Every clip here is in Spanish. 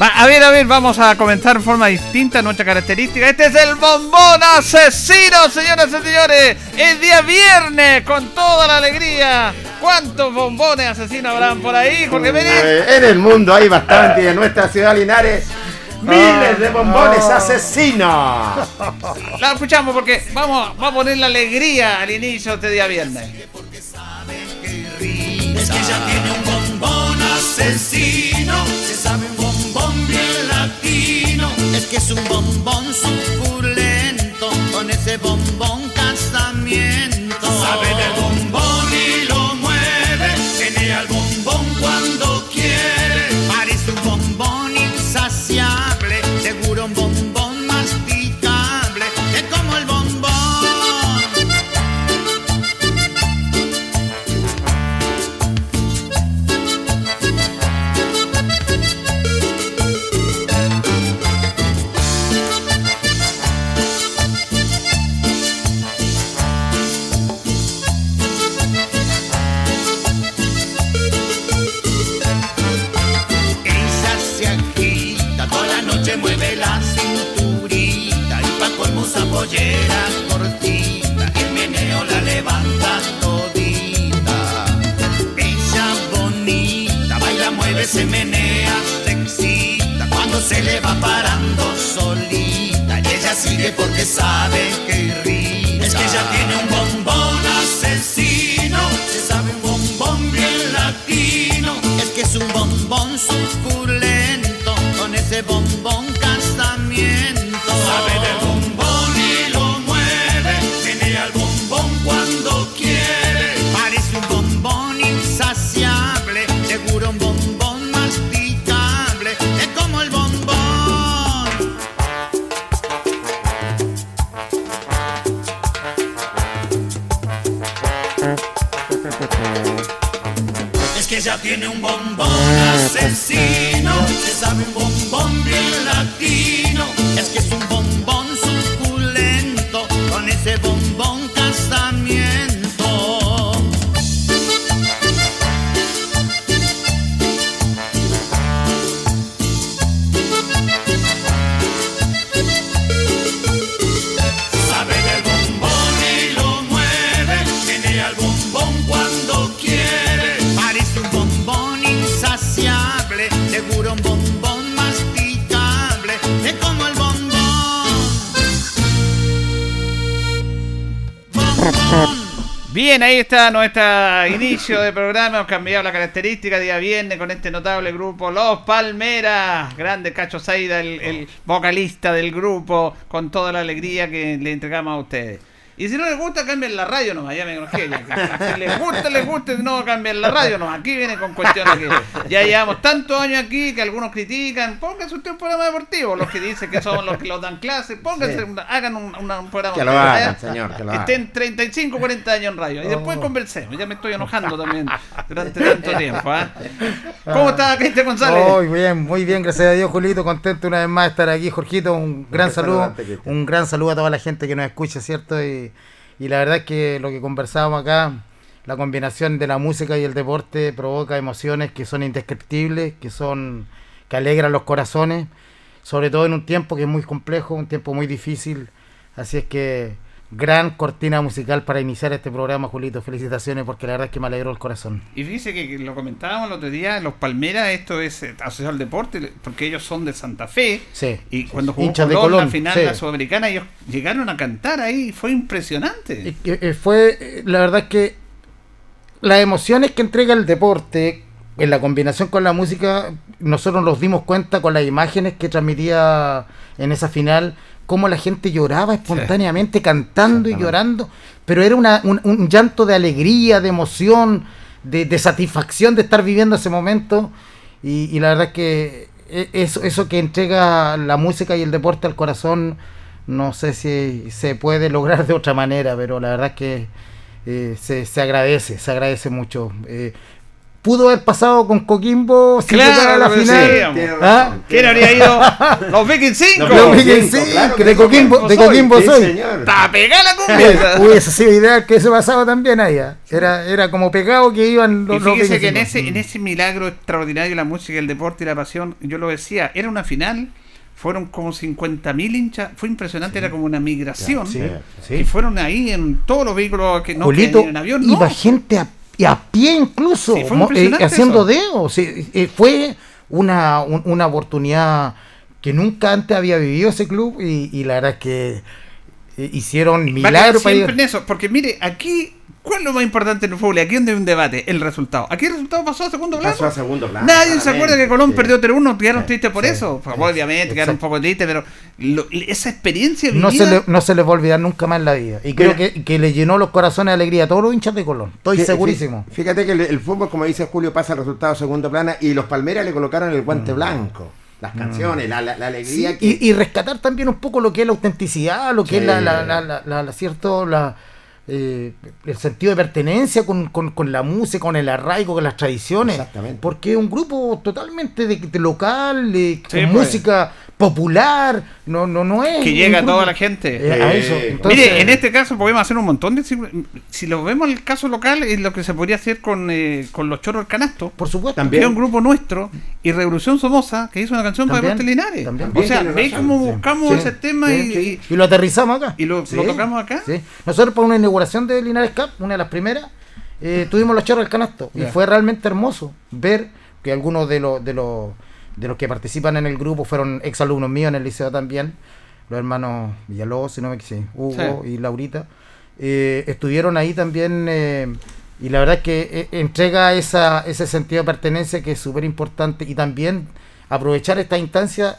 A ver, a ver, vamos a comenzar de forma distinta nuestra característica. Este es el bombón asesino, señoras y señores. El día viernes, con toda la alegría. ¿Cuántos bombones asesinos habrán por ahí, Jorge Pérez? en el mundo hay bastante y en nuestra ciudad Linares miles de bombones ah. asesinos. La escuchamos porque vamos, vamos a poner la alegría al inicio de este día viernes. Es que ya tiene un bombón asesino, se sabe que es un bombón suculento, con ese bombón casamiento. Sabe del bombón se le va parando solita, y ella sigue porque sabe que irrita. Es que ella tiene un bombón asesino, se sabe un bombón bien latino. Es que es un bombón suculento, con ese bombón tiene un bombón asesino, se sabe un bombón bien latino. Es que es un bombón suculento, con ese bombón Bien, ahí está nuestro inicio de programa. Hemos cambiado la característica día viernes con este notable grupo Los Palmeras. Grande Cacho Saida, el, el vocalista del grupo, con toda la alegría que le entregamos a ustedes. Y si no les gusta, cambien la radio nomás, ya me enojé. ya. Si les gusta, les gusta, si no, cambien la radio nomás. Aquí viene con cuestiones que ya llevamos tantos años aquí que algunos critican. Pónganse usted un programa deportivo. Los que dicen que son los que los dan clases, pónganse, una- hagan un, una- un programa Que lo deportivo, hagan, señor, que lo hagan. Estén 35, 40 años en radio. Y después conversemos. Ya me estoy enojando también durante tanto tiempo. ¿ah? ¿Cómo está Cristian González? Muy bien, muy bien, gracias a Dios, Julito. Contento una vez más de estar aquí, Jorgito. Un gran saludo, un gran saludo a toda la gente que nos escucha, ¿cierto? Y, y la verdad es que lo que conversábamos acá, la combinación de la música y el deporte provoca emociones que son indescriptibles, que son que alegran los corazones, sobre todo en un tiempo que es muy complejo, un tiempo muy difícil. Así es que gran cortina musical para iniciar este programa, Julito. Felicitaciones porque la verdad es que me alegró el corazón. Y fíjese que lo comentábamos el otro día, los Palmeras, esto es eh, asociado al deporte, porque ellos son de Santa Fe. Sí. Y cuando jugó Hinchas de Colón, la Colón, final sí. la Sudamericana, ellos llegaron a cantar ahí, fue impresionante. Eh, eh, fue, la verdad es que las emociones que entrega el deporte en la combinación con la música, nosotros nos dimos cuenta con las imágenes que transmitía en esa final, cómo la gente lloraba espontáneamente, cantando y llorando, pero era una- un, un llanto de alegría, de emoción, de, de satisfacción de estar viviendo ese momento. Y, y la verdad es que eh, eso, eso que entrega la música y el deporte al corazón, no sé si se puede lograr de otra manera, pero la verdad es que eh, se, se agradece, se agradece mucho. Eh, pudo haber pasado con Coquimbo sin Claro, llegar a la final. Tiene ¿Ah? ¿Quién habría ido? Los Vikings 5. Los Los Vikings Vikings, cinco, sí, claro que que de sí, Coquimbo, de soy. Coquimbo Sí, soy. ¡Está pegada la cumbia! Hubiese sido ideal que eso pasaba también allá. Era, era como pegado que iban los, Y los fíjese Vikings que en ese, en ese milagro extraordinario de la música, el deporte y la pasión, yo lo decía, era una final, fueron como 50.000 hinchas, fue impresionante, era como una migración. Sí, sí. Y fueron ahí en todos los vehículos que no Julito, en avión, no. iba gente a, y a pie incluso, Sí, impresionante haciendo dedos. Eh, fue una, un- una oportunidad que nunca antes había vivido ese club y, y la verdad es que eh, hicieron milagros para siempre ir- en eso, porque mire, aquí, ¿cuál es lo más importante en el fútbol? Aquí donde hay un debate, el resultado. Aquí el resultado pasó a segundo plano. Pasó a segundo plano. Nadie se acuerda que Colón sí. perdió 3-1, quedaron Sí, tristes por sí, eso. Pues, obviamente, quedaron un poco tristes, pero lo- esa experiencia no se, le, no se les va a olvidar nunca más en la vida. Y creo que, que le llenó los corazones de alegría a todos los hinchas de Colón. Estoy segurísimo. fí- Fíjate que el, el fútbol, como dice Julio, pasa al resultado a segundo plano y los Palmeras le colocaron el guante blanco. Las canciones, la, la- la Mm. Sí, alegría que... y, y rescatar también un poco lo que es la autenticidad, lo que es Sí. la, la, la, la- la- la- cierto, la, eh, el sentido de pertenencia con, con- con la música, con el arraigo, con las tradiciones. Exactamente. Porque es un grupo totalmente de, de local, de, Sí, con pues. música popular, no, no, no es. Que llega a toda la gente. Eh, a eso. Entonces, Mire, en este caso podemos hacer un montón de... Si lo vemos en el caso local, es lo que se podría hacer con, eh, con los chorros del canasto. por supuesto. También. Que es un grupo nuestro y Revolución Somoza que hizo una canción para También, Deportes Linares. también. O sea, ve cómo buscamos Sí, ese tema sí, y, y- Y lo aterrizamos acá. y lo, Sí, lo tocamos acá. sí. Nosotros para una inauguración de Linares Cup, una de las primeras, eh, tuvimos los chorros del canasto. Y fue realmente hermoso ver que algunos de los, de los de los que participan en el grupo fueron exalumnos míos en el liceo también, los hermanos Villalobos, si no me equivoco, Hugo y Laurita, eh, estuvieron ahí también eh, y la verdad es que entrega esa, ese sentido de pertenencia que es súper importante y también aprovechar esta instancia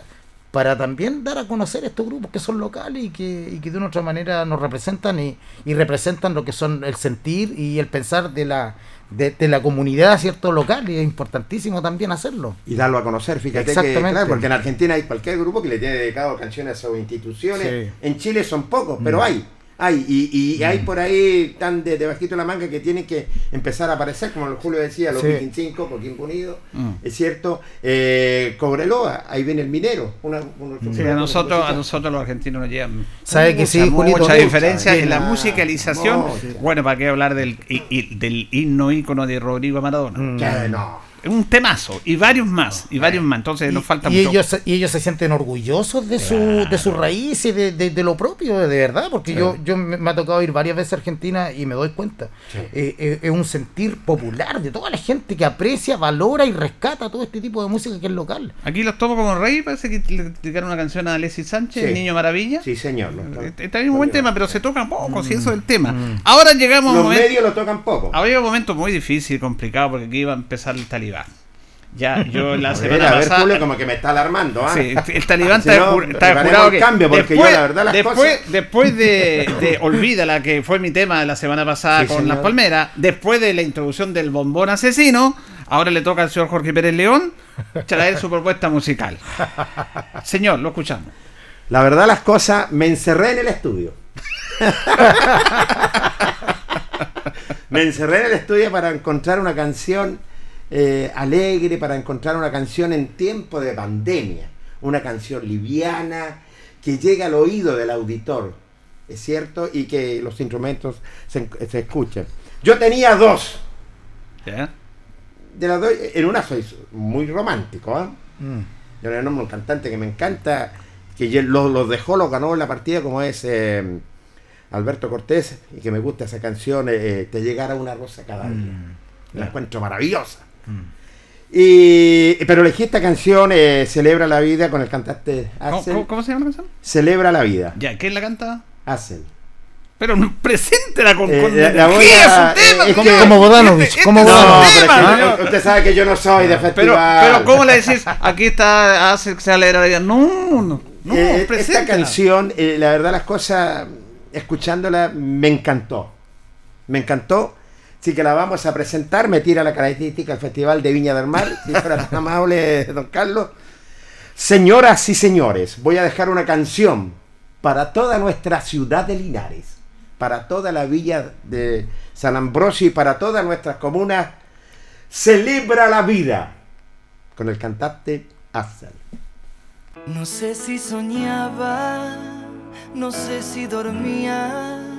para también dar a conocer estos grupos que son locales y que, y que de una otra manera nos representan y, y representan lo que son el sentir y el pensar de la de, de la comunidad cierto local y es importantísimo también hacerlo y darlo a conocer, fíjate que, Exactamente. claro, porque en Argentina hay cualquier grupo que le tiene dedicado canciones a sus instituciones, Sí. en Chile son pocos, pero Mm. hay, Hay, y, y hay por ahí tan de, de bajito la manga que tienen que empezar a aparecer, como Julio decía, los Sí. Viking 5, Coquimbo Unido, Mm. es cierto. Eh, Cobreloa, ahí viene el minero. Una, una- Sí, a nosotros, a nosotros los argentinos nos llevan ¿Sabe que sí, mucha, Julito? mucha Mucha, diferencia en la mucha, musicalización. Bueno, para qué hablar del, y- y- del himno ícono de Rodrigo Maradona. Mm. Ya, no. Un temazo, y varios más, y varios más. Entonces nos falta y mucho. ellos, y ellos se sienten orgullosos de su, de sus raíces, de, de, de lo propio, de verdad, porque yo, yo me, ha tocado ir varias veces a Argentina y me doy cuenta. Eh, eh, es un sentir popular de toda la gente que aprecia, valora y rescata todo este tipo de música que es local. Aquí los tomo como rey, parece que le dedicaron una canción a Alexis Sánchez, Sí. el Niño Maravilla. Sí, señor. Está bien un buen tema, pero se toca poco, si eso es el tema. Ahora llegamos a un Los momento. medios lo tocan poco. Había un momento muy difícil, complicado, porque aquí iba a empezar el talibán. Ya, yo la A ver, semana a ver, pasada. Julio, como que me está alarmando. ¿ah? Sí, el talibán Si está, no, está jurado que cambio, porque yo, la verdad, las después, cosas- después de, de Olvídala, que fue mi tema de la semana pasada Sí, con señor. las palmeras, después de la introducción del bombón asesino, ahora le toca al señor Jorge Pérez León traer su propuesta musical. Señor, lo escuchamos. La verdad, las cosas, me encerré en el estudio. me encerré en el estudio para encontrar una canción eh, alegre, para encontrar una canción en tiempo de pandemia. Una canción liviana que llega al oído del auditor, ¿es cierto? Y que los instrumentos se, se escuchen. Yo tenía dos. De las dos, en una soy muy romántico, ¿ah? Yo le nombro un cantante que me encanta, que los los dejó, los ganó en la partida, como es eh, Alberto Cortés, y que me gusta esa canción, eh, Te llegara una rosa cada día. La encuentro maravillosa. Y, pero elegí esta canción, eh, Celebra la vida, con el cantante ¿Cómo, Axel. cómo- cómo se llama la canción? Celebra la vida, Ya, ¿quién la canta? Axel. Pero no, preséntela con, Eh, con la- la tema, eh, es ¿cómo? que- Como Bodanovich, como su No, Bodanovich. pero es tema, que señor. usted sabe que yo no soy de Pero, festival. pero ¿cómo le decís? Aquí está, se alegra la vida. No, no, no, Eh, esta canción, eh, la verdad las cosas, escuchándola, me encantó. Me encantó. Así que la vamos a presentar. Me tira la característica del Festival de Viña del Mar. Si fuera tan amable, don Carlos. Señoras y señores, voy a dejar una canción para toda nuestra ciudad de Linares, para toda la villa de San Ambrosio y para todas nuestras comunas. Celebra la vida con el cantante Axel. No sé si soñaba, no sé si dormía.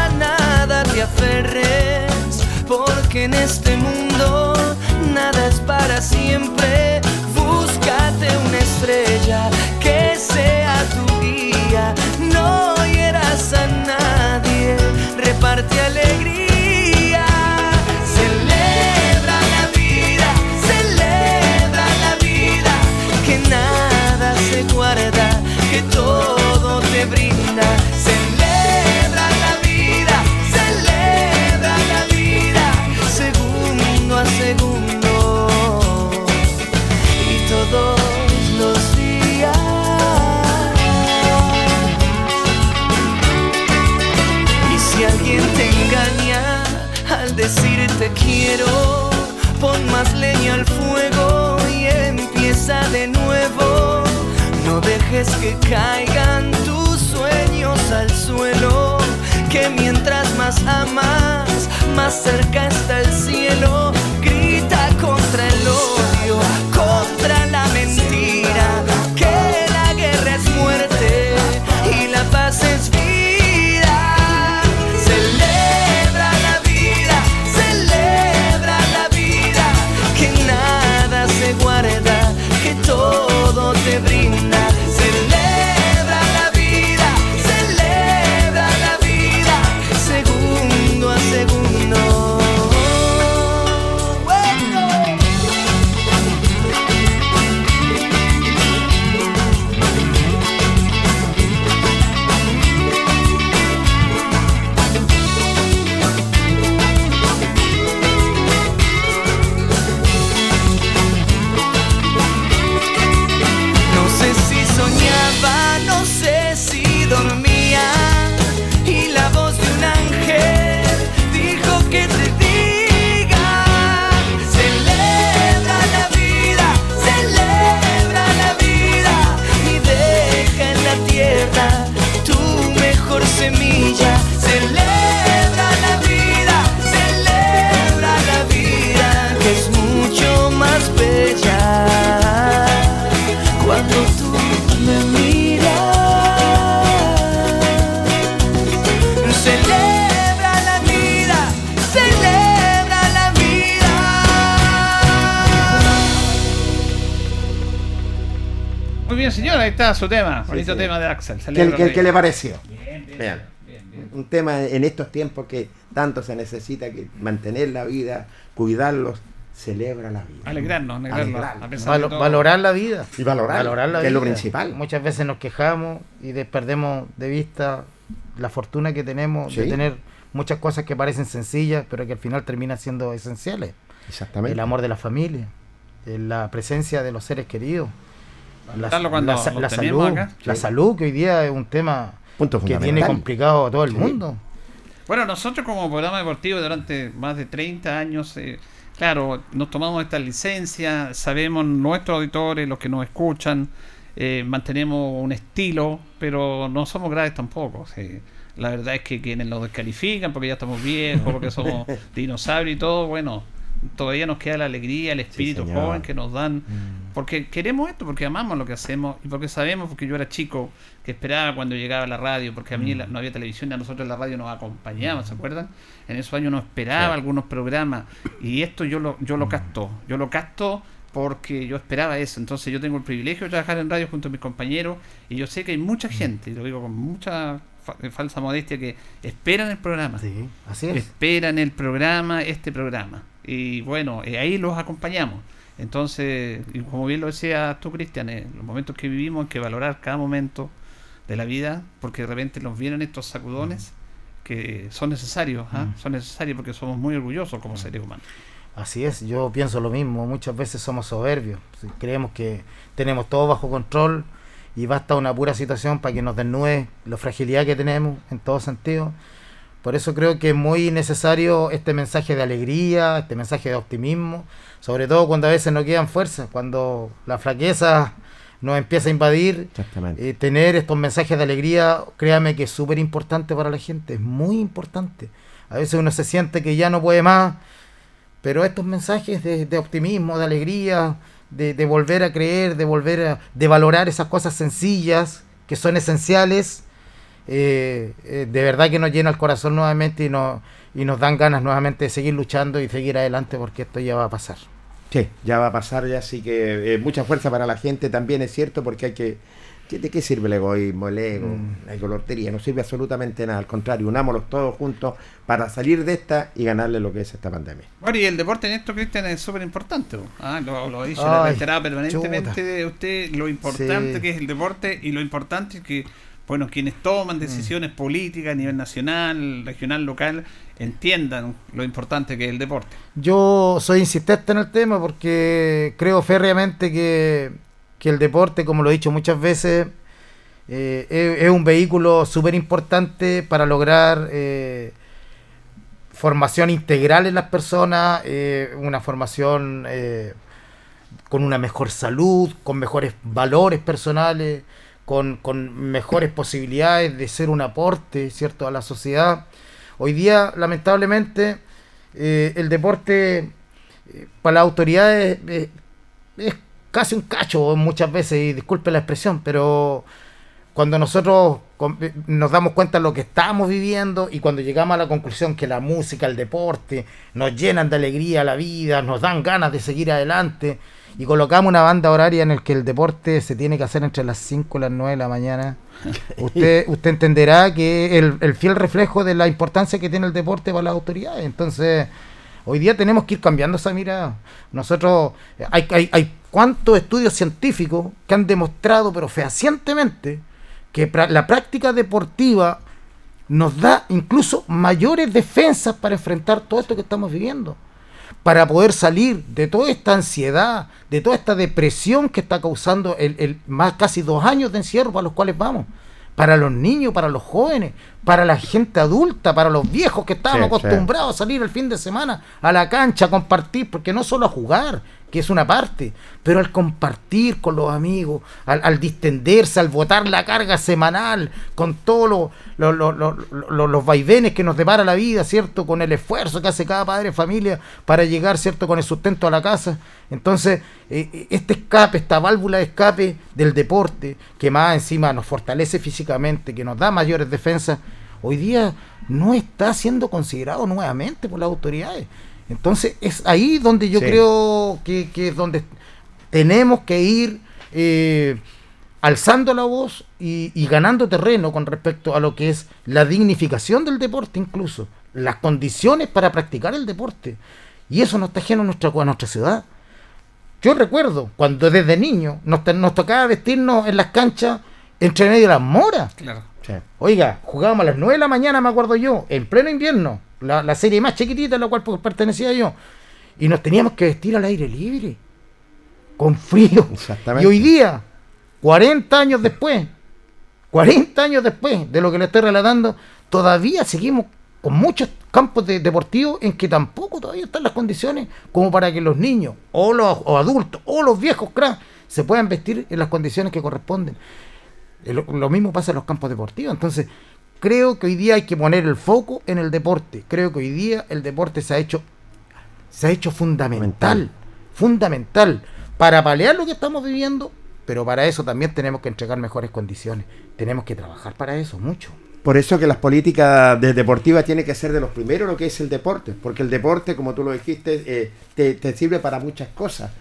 te aferres, porque en este mundo nada es para siempre. Búscate una estrella que sea tu guía, no hieras a nadie, reparte alegría. Quiero, pon más leña al fuego y empieza de nuevo. No dejes que caigan tus sueños al suelo, que mientras más amas, Bonito sí. tema de Axel. ¿Qué, qué- qué le pareció? Bien, bien, bien, bien. Un tema en estos tiempos que tanto se necesita que mantener la vida, cuidarlos, celebra la vida. Alegrarnos, alegrarnos. Alegrarnos. de Valo- valorar la vida. Y valorar, la que es lo vida. principal. Muchas veces nos quejamos y de- perdemos de vista la fortuna que tenemos de Sí. tener muchas cosas que parecen sencillas, pero que al final terminan siendo esenciales. Exactamente. El amor de la familia, eh, la presencia de los seres queridos, la, cuando salud, acá. la Sí. salud que hoy día es un tema Punto que tiene complicado a todo el Sí. mundo. Bueno, nosotros como programa deportivo durante más de 30 años, eh, claro, nos tomamos esta licencia, sabemos nuestros auditores, los que nos escuchan, eh, mantenemos un estilo, pero no somos graves tampoco. sí. La verdad es que quienes nos descalifican porque ya estamos viejos, porque somos dinosaurios y todo, bueno, todavía nos queda la alegría, el espíritu joven que nos dan, porque queremos esto, porque amamos lo que hacemos y porque sabemos, porque yo era chico, que esperaba cuando llegaba la radio, porque a mí la- no había televisión y a nosotros la radio nos acompañaba, ¿se acuerdan? En esos años nos esperaba Sí. algunos programas y esto yo lo, yo lo capto, yo lo capto porque yo esperaba eso, entonces yo tengo el privilegio de trabajar en radio junto a mis compañeros y yo sé que hay mucha gente, y lo digo con mucha fa- falsa modestia, que esperan el programa Sí, así es. esperan el programa, este programa. Y bueno, eh, ahí los acompañamos. Entonces, y como bien lo decía tú, Cristian, eh, los momentos que vivimos hay que valorar cada momento de la vida, porque de repente nos vienen estos sacudones que son necesarios, ¿ah? son necesarios porque somos muy orgullosos como seres humanos. Así es, yo pienso lo mismo, muchas veces somos soberbios, creemos que tenemos todo bajo control y basta una pura situación para que nos desnude la fragilidad que tenemos en todo sentido. Por eso creo que es muy necesario este mensaje de alegría, este mensaje de optimismo, sobre todo cuando a veces no quedan fuerzas, cuando la flaqueza nos empieza a invadir, eh, tener estos mensajes de alegría, créame que es súper importante para la gente, es muy importante. A veces uno se siente que ya no puede más, pero estos mensajes de, de optimismo, de alegría, de, de volver a creer, de volver a de valorar esas cosas sencillas que son esenciales, eh, eh, de verdad que nos llena el corazón nuevamente y nos dan ganas nuevamente de seguir luchando y seguir adelante porque esto ya va a pasar. Sí, ya va a pasar ya, así que eh, mucha fuerza para la gente también es cierto, porque hay que... ¿qué- ¿De qué sirve el egoísmo, el ego, Mm. la colortería? No sirve absolutamente nada, al contrario, unámoslos todos juntos para salir de esta y ganarle lo que es esta pandemia. Bueno, y el deporte en esto, Cristian, es súper importante. Ah, lo, lo ha Ay, reiterado permanentemente usted lo importante Sí. que es el deporte y lo importante que, bueno, quienes toman decisiones políticas a nivel nacional, regional, local, entiendan lo importante que es el deporte. Yo soy insistente en el tema porque creo férreamente que, que el deporte, como lo he dicho muchas veces, eh, es, es un vehículo súper importante para lograr eh, formación integral en las personas, eh, una formación con una mejor salud, con mejores valores personales, con, con mejores posibilidades de ser un aporte, ¿cierto?, a la sociedad. Hoy día, lamentablemente, eh, el deporte eh, para las autoridades eh, es casi un cacho muchas veces, y disculpe la expresión, pero cuando nosotros nos damos cuenta de lo que estamos viviendo y cuando llegamos a la conclusión que la música, el deporte nos llenan de alegría la vida, nos dan ganas de seguir adelante y colocamos una banda horaria en el que el deporte se tiene que hacer entre las 5 y las 9 de la mañana, usted, usted entenderá que el, el fiel reflejo de la importancia que tiene el deporte para las autoridades. Entonces, hoy día tenemos que ir cambiando esa mirada. Nosotros, eh, hay, hay, hay cuantos estudios científicos que han demostrado, pero fehacientemente, que pra- la práctica deportiva nos da incluso mayores defensas para enfrentar todo esto que estamos viviendo. Para poder salir de toda esta ansiedad, de toda esta depresión que está causando el, el más casi dos años de encierro para los cuales vamos. Para los niños, para los jóvenes, para la gente adulta, para los viejos que Sí, sí. acostumbrados a salir el fin de semana a la cancha a compartir, porque no solo a jugar, que es una parte, pero al compartir con los amigos, al, al distenderse, al botar la carga semanal, con todos lo- lo- lo- lo- lo- los vaivenes que nos depara la vida, ¿cierto? Con el esfuerzo que hace cada padre de familia para llegar, ¿cierto? Con el sustento a la casa. Entonces, eh, eh, este escape, esta válvula de escape del deporte, que más encima nos fortalece físicamente, que nos da mayores defensas, hoy día no está siendo considerado nuevamente por las autoridades. Entonces es ahí donde yo Sí. creo que, que es donde tenemos que ir eh, alzando la voz y, y ganando terreno con respecto a lo que es la dignificación del deporte incluso, las condiciones para practicar el deporte. Y eso no está ajeno a nuestra, a nuestra ciudad. Yo recuerdo cuando desde niño nos, tocaba vestirnos en las canchas entre medio de las moras. Claro. Sí. Oiga, jugábamos a las 9 de la mañana, me acuerdo yo, en pleno invierno, la, la serie más chiquitita a la cual pertenecía yo. Y nos teníamos que vestir al aire libre, con frío. Exactamente. Y hoy día, 40 años después, 40 años después de lo que le estoy relatando, todavía seguimos con muchos campos de- deportivos en que tampoco todavía están las condiciones como para que los niños o los o adultos o los viejos cracks se puedan vestir en las condiciones que corresponden. Eh, Lo, lo mismo pasa en los campos deportivos. Entonces, creo que hoy día hay que poner el foco en el deporte. Creo que hoy día el deporte se ha hecho se ha hecho fundamental, fundamental para paliar lo que estamos viviendo, pero para eso también tenemos que entregar mejores condiciones. Tenemos que trabajar para eso mucho. Por eso que las políticas de deportivas tienen que ser de los primeros lo que es el deporte, porque el deporte, como tú lo dijiste, eh, te, te sirve para muchas cosas,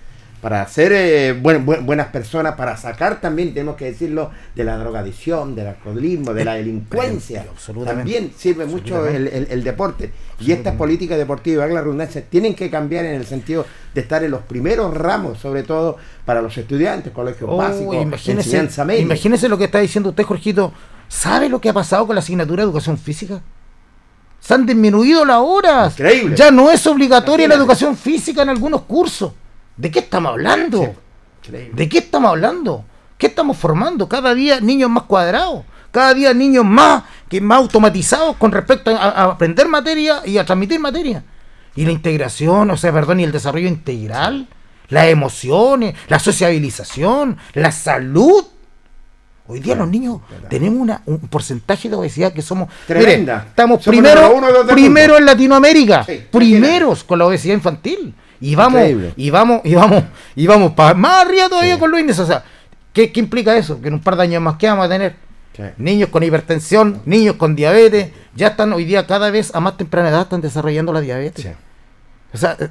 para ser eh, buen- buen- buenas personas, para sacar también, tenemos que decirlo, de la drogadicción, del alcoholismo, de la delincuencia. Pero, absolutamente. También sirve mucho el, el- el deporte. Y estas políticas deportivas, la redundancia, tienen que cambiar en el sentido de estar en los primeros ramos, sobre todo para los estudiantes, colegios Oh, básicos, imagínese, enseñanza media. imagínese lo que está diciendo usted, Jorgito. ¿Sabe lo que ha pasado con la asignatura de educación física? Se han disminuido las horas. Increíble. Ya no es obligatoria la educación física en algunos cursos. ¿De qué estamos hablando? ¿De qué estamos hablando? ¿Qué estamos formando? Cada día niños más cuadrados, cada día niños más que más automatizados con respecto a, a aprender materia y a transmitir materia. Y la integración, o sea, perdón, y el desarrollo integral, las emociones, la sociabilización, la salud. Hoy día los niños tenemos una- un porcentaje de obesidad que somos Tremenda. Estamos Somos primero, primero en Latinoamérica, Sí, primeros con la obesidad infantil. Y vamos, Increíble. y vamos, y vamos, y vamos para más arriba todavía con los índices. O sea, ¿qué, qué implica eso? Que en un par de años más que vamos a tener Sí. niños con hipertensión, niños con diabetes, ya están hoy día cada vez a más temprana edad están desarrollando la diabetes. Sí. O sea, eh,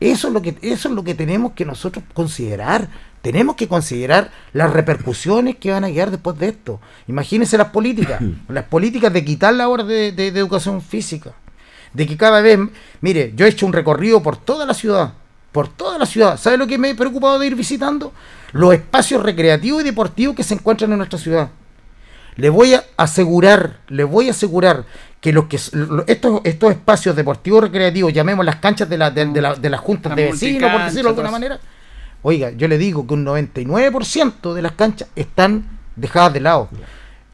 eso es lo que eso es lo que tenemos que nosotros considerar. Tenemos que considerar las repercusiones que van a quedar después de esto. Imagínense las políticas, las políticas de quitar la hora de, de- de educación física. De que cada vez, mire, yo he hecho un recorrido por toda la ciudad, por toda la ciudad. ¿Sabe lo que me he preocupado de ir visitando? Los espacios recreativos y deportivos que se encuentran en nuestra ciudad. Le voy a asegurar, le voy a asegurar que, los que estos, estos espacios deportivos recreativos, llamemos las canchas de, la, de, de la- de las juntas de vecinos, por decirlo de alguna manera. Oiga, yo le digo que un 99% de las canchas están dejadas de lado.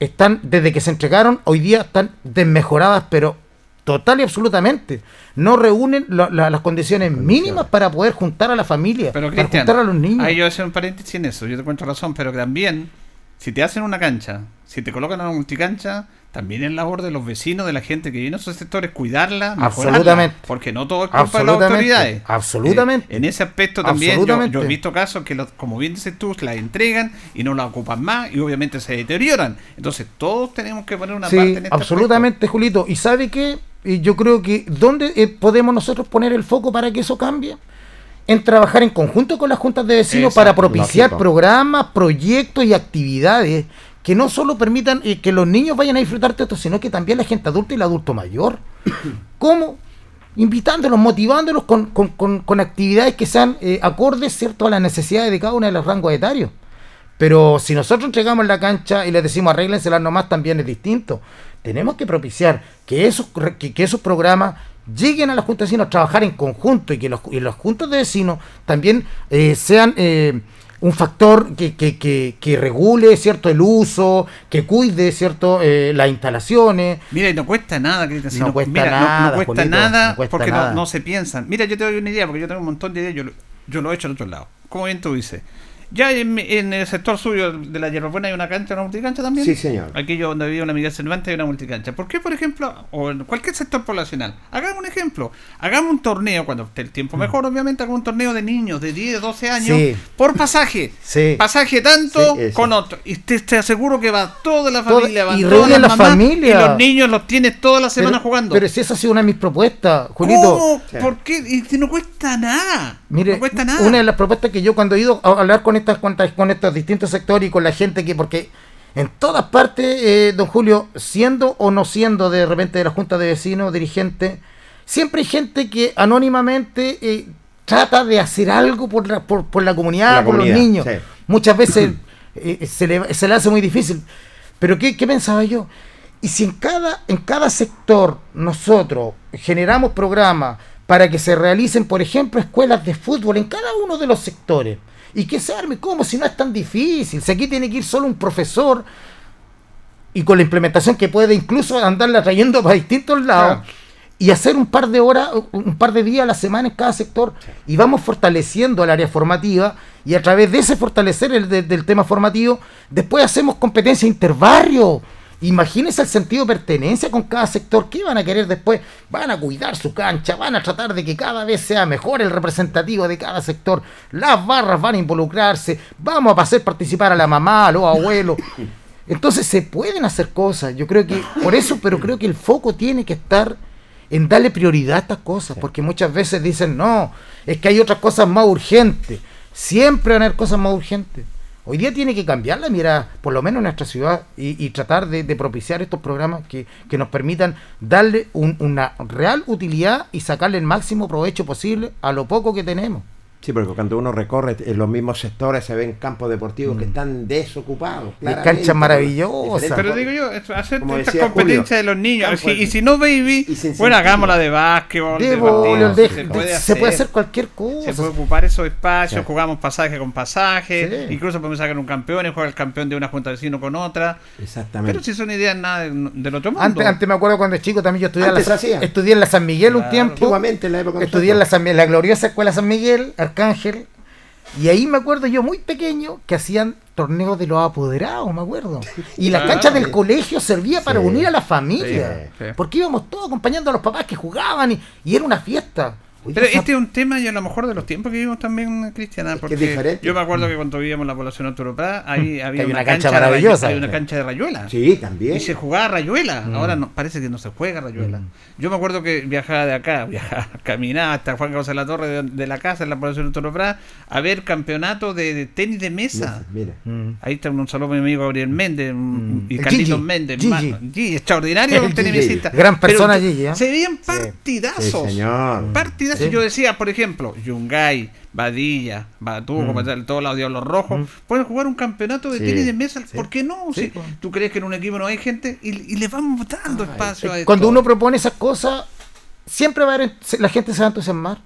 Están, desde que se entregaron, hoy día están desmejoradas, pero total y absolutamente. No reúnen la- la- las condiciones mínimas para poder juntar a la familia, Pero para juntar a los niños. ahí yo voy a hacer un paréntesis en eso, yo te cuento razón, pero también, si te hacen una cancha, si te colocan una multicancha, también es labor de los vecinos, de la gente que vive en esos sectores, cuidarla, mejorarla, Absolutamente. porque no todo es culpa de las autoridades. absolutamente. Eh, en ese aspecto también yo, he visto casos que, los- como bien dices tú, la entregan y no la ocupan más y obviamente se deterioran. Entonces todos tenemos que poner una Sí, parte en este absolutamente, Julito. ¿Y sabe qué? Y yo creo que ¿dónde eh, podemos nosotros poner el foco para que eso cambie? En trabajar en conjunto con las juntas de vecinos para propiciar programas, proyectos y actividades que no solo permitan eh, que los niños vayan a disfrutar de esto, sino que también la gente adulta y el adulto mayor. ¿Cómo? Invitándolos, motivándolos con, con- con- con actividades que sean eh, acordes ¿cierto? a las necesidades de cada uno de los rangos etarios. Pero si nosotros entregamos la cancha y les decimos arréglenselas nomás, también es distinto. Tenemos que propiciar que esos, que, que esos programas lleguen a las juntas de vecinos a trabajar en conjunto y que los, y los juntas de vecinos también eh, sean eh, un factor que, que, que, que regule cierto el uso, que cuide cierto eh, las instalaciones. Mira, y no cuesta nada, Cristian, si No no, cuesta mira, no- no, nada, cuesta nada no cuesta porque no- nada. No, se piensan. Mira, yo te doy una idea, porque yo tengo un montón de ideas, yo, lo- yo lo he hecho en otro lado. Como bien tú dices. Ya en, en el sector suyo de la Hierbabuena hay una cancha, una multicancha también. Sí, señor. Aquí yo donde vivía una amiga Cervantes hay una multicancha. ¿Por qué, por ejemplo, o en cualquier sector poblacional? Hagamos un ejemplo. Hagamos un torneo, cuando esté el tiempo mejor, obviamente, hagamos un torneo de niños de 10, 12 años Mm. Sí. por pasaje. Sí. Pasaje tanto Sí, con otro. Y te, te aseguro que va toda la Toda- familia, van y las la familia. Y los niños los tienes toda la semana pero, jugando. Pero si esa ha sido una de mis propuestas, Julito. ¿Cómo? ¿Por qué? Y no cuesta nada. Mire, no cuesta nada. una de las propuestas que yo cuando he ido a hablar con estas, con, estos distintos sectores y con la gente que, porque en todas partes, eh, don Julio, siendo o no siendo de repente de la Junta de Vecinos, dirigente, siempre hay gente que anónimamente eh, trata de hacer algo por la, por, por la comunidad, La por comunidad, los niños. sí. Muchas veces eh, se, le, se le hace muy difícil. Pero ¿qué, qué pensaba yo? Y si en cada, en cada sector nosotros generamos programas para que se realicen, por ejemplo, escuelas de fútbol en cada uno de los sectores, y que se arme, ¿cómo? Si no es tan difícil, si aquí tiene que ir solo un profesor y con la implementación que puede incluso andarla trayendo para distintos lados y hacer un par de horas, un par de días a la semana en cada sector y vamos fortaleciendo el área formativa y a través de ese fortalecer el de- del tema formativo, después hacemos competencia interbarrio. Imagínense el sentido de pertenencia con cada sector. ¿Qué van a querer después? Van a cuidar su cancha, van a tratar de que cada vez sea mejor el representativo de cada sector. Las barras van a involucrarse, vamos a hacer participar a la mamá, a los abuelos. Entonces se pueden hacer cosas. Yo creo que, por eso, pero creo que el foco tiene que estar en darle prioridad a estas cosas, porque muchas veces dicen, no, es que hay otras cosas más urgentes. Siempre van a haber cosas más urgentes. Hoy día tiene que cambiar la mirada, por lo menos en nuestra ciudad, y, tratar de, de propiciar estos programas que, que nos permitan darle un- una real utilidad y sacarle el máximo provecho posible a lo poco que tenemos. Sí, porque cuando uno recorre en los mismos sectores se ven campos deportivos que están desocupados. canchas maravillosas. Pero digo yo, hacer estas competencias de los niños. campo Si- de- y si no, baby, y sin bueno, hagámosla de básquetbol, de, De se, de- puede se puede hacer cualquier Se cosa. puede ocupar esos espacios, Sí. jugamos pasaje con pasaje, Sí. incluso podemos sacar un campeón y jugar el campeón de una junta de vecinos con otra. Exactamente. Pero si son ideas nada de- del otro mundo. Antes, antes me acuerdo cuando chico también yo estudié, en la, hacía. estudié en la San Miguel un tiempo. Antiguamente, en la época Estudié en la. San- en la gloriosa escuela San Miguel, Arcángel. Y ahí me acuerdo yo muy pequeño que hacían torneos de los apoderados, me acuerdo. Y la Ah, cancha del colegio servía para Sí. unir a la familia. Sí, sí. Porque íbamos todos acompañando a los papás que jugaban y, y era una fiesta. Pero este es un tema y a lo mejor de los tiempos que vivimos también, Cristiana, porque es diferente. yo me acuerdo que cuando vivíamos en la población autoropada, ahí había hay una, una cancha maravillosa. había una cancha de rayuela. Sí, también. Y se jugaba rayuela. Mm. Ahora no, parece que no se juega rayuela. Yo me acuerdo que viajaba de acá, viajaba, caminaba hasta Juan Carlos de la Torre de, de la casa en la población autoropada a ver campeonato de, de tenis de mesa. Mira. Mm. Ahí está un saludo a mi amigo Gabriel Méndez mm, y Carlitos Méndez. Gigi. Gigi, extraordinario tenisista. Gran persona, Pero Gigi, ¿eh? Se veían Sí, partidazos. señor. Partidazos. Sí. Yo decía, por ejemplo, Yungay, Badilla, Batuco, Mm. todos los Diablos Rojos, pueden jugar un campeonato de Sí, tenis de mesa. sí. ¿Por qué no? Si. ¿Tú crees que en un equipo no hay gente? Y, y le vamos dando espacio a esto. Cuando uno propone esas cosas, siempre va a haber, la gente se va a entusiasmar,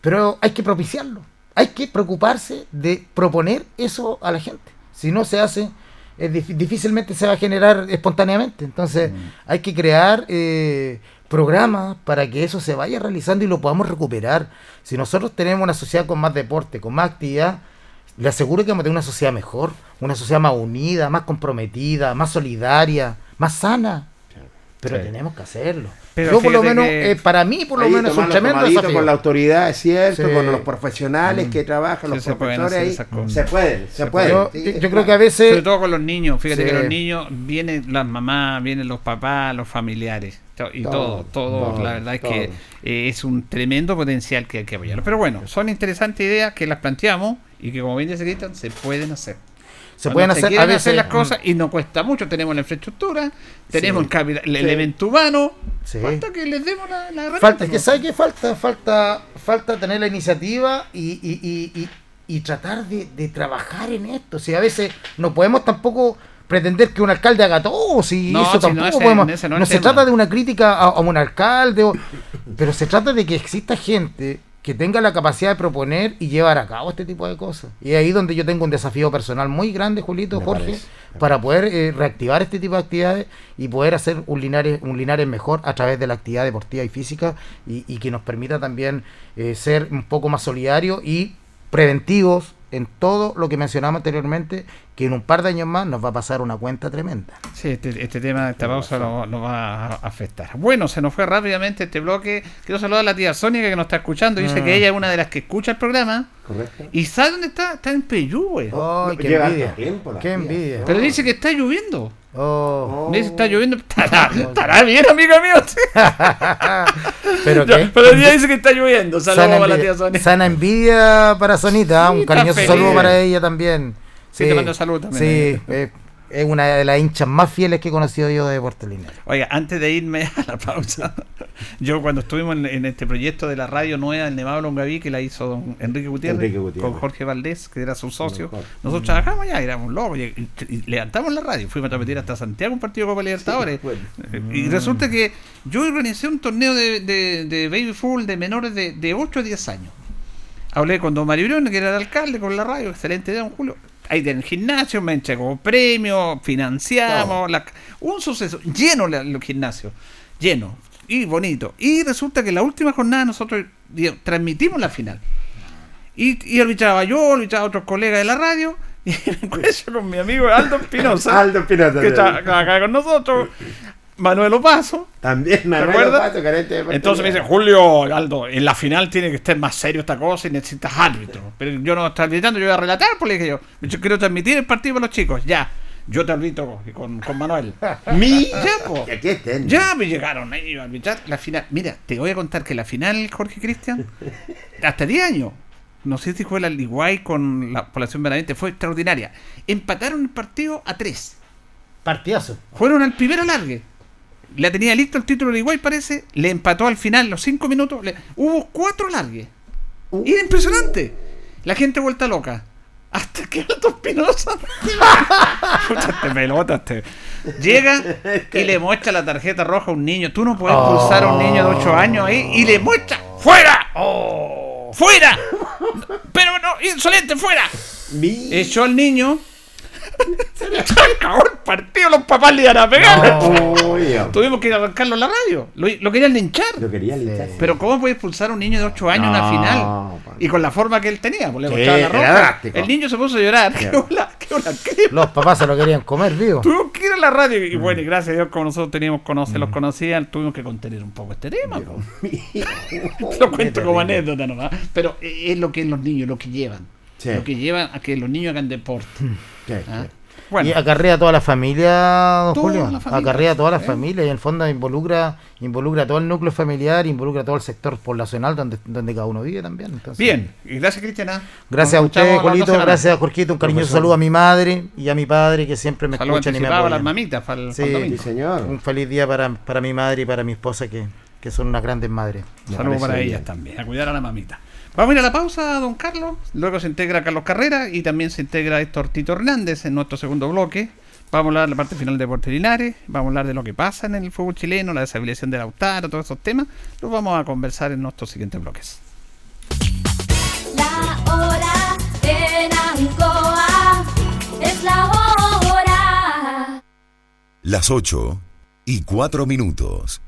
pero hay que propiciarlo. Hay que preocuparse de proponer eso a la gente. Si no se hace, difícilmente se va a generar espontáneamente. Entonces, hay que crear eh, programas para que eso se vaya realizando y lo podamos recuperar. Si nosotros tenemos una sociedad con más deporte, con más actividad, le aseguro que vamos a tener una sociedad mejor, una sociedad más unida, más comprometida, más solidaria, más sana. Pero Sí. tenemos que hacerlo. Pero Yo por lo menos, que- eh, para mí por lo Ahí menos es un tremendo desafío. con la autoridad, es cierto, Sí. Mm. con los profesionales que trabajan, Sí, los se profesores ahí. Se pueden, se, Se pueden. Yo, sí, yo es creo claro. que a veces... Sobre todo con los niños. Fíjate Sí. que los niños vienen las mamás, vienen los papás, los familiares. Y todo, Todo, todo, todo, la verdad es todo. que eh, es un tremendo potencial que hay que apoyar. Pero bueno, son interesantes ideas que las planteamos y que como bien dice Cristian, se pueden hacer. Se Cuando pueden hacer a veces hacer las mm, cosas y no cuesta mucho. Tenemos la infraestructura, tenemos Sí. el, capital- el Sí. elemento humano. Sí. Falta que les demos la, la herramienta, Falta, que ¿no? ¿sabe qué falta? Falta, falta tener la iniciativa y, y, y, y, tratar de, de trabajar en esto. Si a veces no podemos tampoco pretender que un alcalde haga todo, si No, eso si no, tampoco ese- podemos. ese no no se tema. trata de una crítica a, a un alcalde, o- pero se trata de que exista gente que tenga la capacidad de proponer y llevar a cabo este tipo de cosas. Y es ahí donde yo tengo un desafío personal muy grande, Julito, Me Jorge, parece. para poder eh, reactivar este tipo de actividades y poder hacer un Linares, un Linares mejor a través de la actividad deportiva y física y, y que nos permita también eh, ser un poco más solidarios y preventivos en todo lo que mencionamos anteriormente, que en un par de años más nos va a pasar una cuenta tremenda. Sí, este, este tema, esta pausa lo, lo va a afectar. Bueno, se nos fue rápidamente este bloque. Quiero saludar a la tía Sonia que nos está escuchando. Dice Mm. que ella es una de las que escucha el programa. Correcto. ¿Y sabe dónde está? Está en Peyú, güey. ¡Ay, qué envidia! tiempo ¡Qué envidia! Pero dice que está lloviendo. Oh. Me dice, está lloviendo. Estará, estará bien, amiga mía. ¿Pero Ya, qué? pero el día dice que está lloviendo. Saludos Sana, para la tía Sonia. sana envidia para Sonita, Sí, un cariñoso saludo para ella también. Sí, te mando salud también. Sí, eh, es una de las hinchas más fieles que he conocido yo de Puerto Linares. Oiga, antes de irme a la pausa, yo cuando estuvimos en, en este proyecto de la radio nueva, el Nevado Longaví, que la hizo don Enrique Gutiérrez, Enrique Gutiérrez. con Jorge Valdés, que era su socio, Jorge. nosotros trabajamos allá, éramos locos, y, y- y levantamos la radio, fuimos a transmitir hasta Santiago un partido de Copa Libertadores. bueno. Eh, Y resulta que yo organizé un torneo de, de, de baby full de menores de, de 8 a 10 años. Hablé con don Mario Briones, que era el alcalde, con la radio, excelente idea, don Julio. Ahí en el gimnasio me entregó premios, financiamos, la- un suceso, lleno la- los gimnasios, lleno y bonito. Y resulta que la última jornada nosotros digamos, transmitimos la final. Y, y arbitraba yo, arbitraba otros colegas de la radio, y me encuentro con mi amigo Aldo Espinosa, Aldo Espinosa, que trabaja acá con nosotros, Manuel Opaso, También Manuel? Opato, gerente de entonces me dice. Julio, Aldo, en la final tiene que estar más serio esta cosa y necesitas árbitro. Pero yo no estoy arbitrando, yo voy a relatar, le dije yo. Yo quiero transmitir el partido para los chicos. Ya, yo te arbitro con, con Manuel. Mi. Ya, po. Ya me llegaron ellos a arbitrar la final. Mira, te voy a contar que la final, Jorge Cristian, hasta 10 años. No sé si fue la Liguay con la población Benavente, fue extraordinaria. Empataron el partido a 3. Partidazo. Fueron al primer alargue. La tenía listo el título de Iguay, parece. Le empató al final los cinco minutos. le- Hubo cuatro alargues. Y era impresionante. La gente vuelta loca. Hasta que Alto Espinosa. Pucha, este pelota, este. Llega y le muestra la tarjeta roja a un niño. Tú no puedes pulsar a un niño de 8 años ahí y le muestra. ¡Fuera! ¡Fuera! Pero no, insolente, fuera. Mi. Echó al niño. Se le acabó el partido, los papás le iban a pegar. Tuvimos que ir a arrancarlo en la radio. Lo, lo querían linchar. Lo quería linchar. Pero ¿cómo puede expulsar a un niño de 8 años en una No, final? pa. Y con la forma que él tenía, pues le Sí, la ropa. El niño se puso a llorar. ¿Qué hola? ¿Qué hola? ¿Qué? Los papás se lo querían comer vivo. Tuvimos que ir a la radio y bueno, y gracias a Dios como nosotros teníamos conoce, los conocían, tuvimos que contener un poco este tema. po. lo cuento como anécdota nomás. Pero eh, es lo que los niños, lo que llevan. Sí. Lo que llevan a que los niños hagan deporte. ¿Ah? Bueno, Y acarrea a toda la familia, don Toda Julio. la familia, acarrea a toda la ¿eh? familia y en el fondo involucra, involucra a todo el núcleo familiar, involucra a todo el sector poblacional donde, donde cada uno vive también. Entonces, bien. Y gracias, Cristiana. Gracias a usted, Colito. Gracias a Jorgito. Un cariñoso saludo a mi madre y a mi padre que siempre me escuchan y me anticipados a las apoyan. mamitas para el, Sí, domingo. señor. Un feliz día para, para mi madre y para mi esposa que, que son unas grandes madres. Saludos para ellas también, a cuidar a la mamita. Vamos a ir a la pausa, don Carlos. Luego se integra Carlos Carrera y también se integra Héctor Tito Hernández en nuestro segundo bloque. Vamos a hablar de la parte final de Deportes Linares, vamos a hablar de lo que pasa en el fútbol chileno, la deshabilitación de Lautaro, todos esos temas. Los vamos a conversar en nuestros siguientes bloques. La hora en Ancoa es la hora. Las 8 y 4 minutos.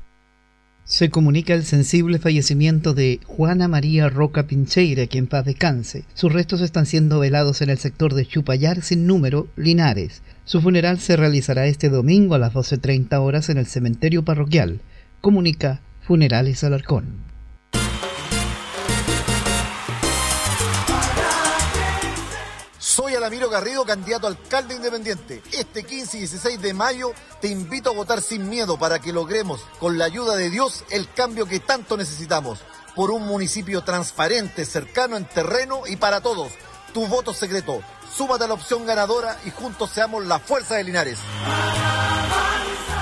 Se comunica el sensible fallecimiento de Juana María Roca Pincheira, quien paz descanse. Sus restos están siendo velados en el sector de Chupayar sin número, Linares. Su funeral se realizará este domingo a las 12.30 horas en el cementerio parroquial. Comunica Funerales Alarcón. Soy Alamiro Garrido, candidato a alcalde independiente. Este 15 y 16 de mayo te invito a votar sin miedo para que logremos, con la ayuda de Dios, el cambio que tanto necesitamos. Por un municipio transparente, cercano en terreno y para todos. Tu voto secreto. Súmate a la opción ganadora y juntos seamos la fuerza de Linares.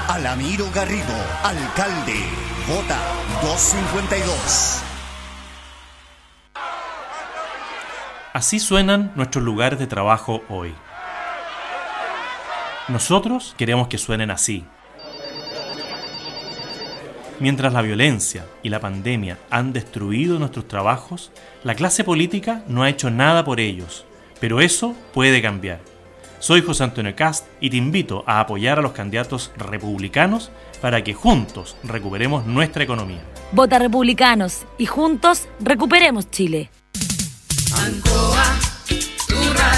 Alamiro Garrido, alcalde. Vota 252. Así suenan nuestros lugares de trabajo hoy. Nosotros queremos que suenen así. Mientras la violencia y la pandemia han destruido nuestros trabajos, la clase política no ha hecho nada por ellos. Pero eso puede cambiar. Soy José Antonio Cast y te invito a apoyar a los candidatos republicanos para que juntos recuperemos nuestra economía. Vota republicanos y juntos recuperemos Chile.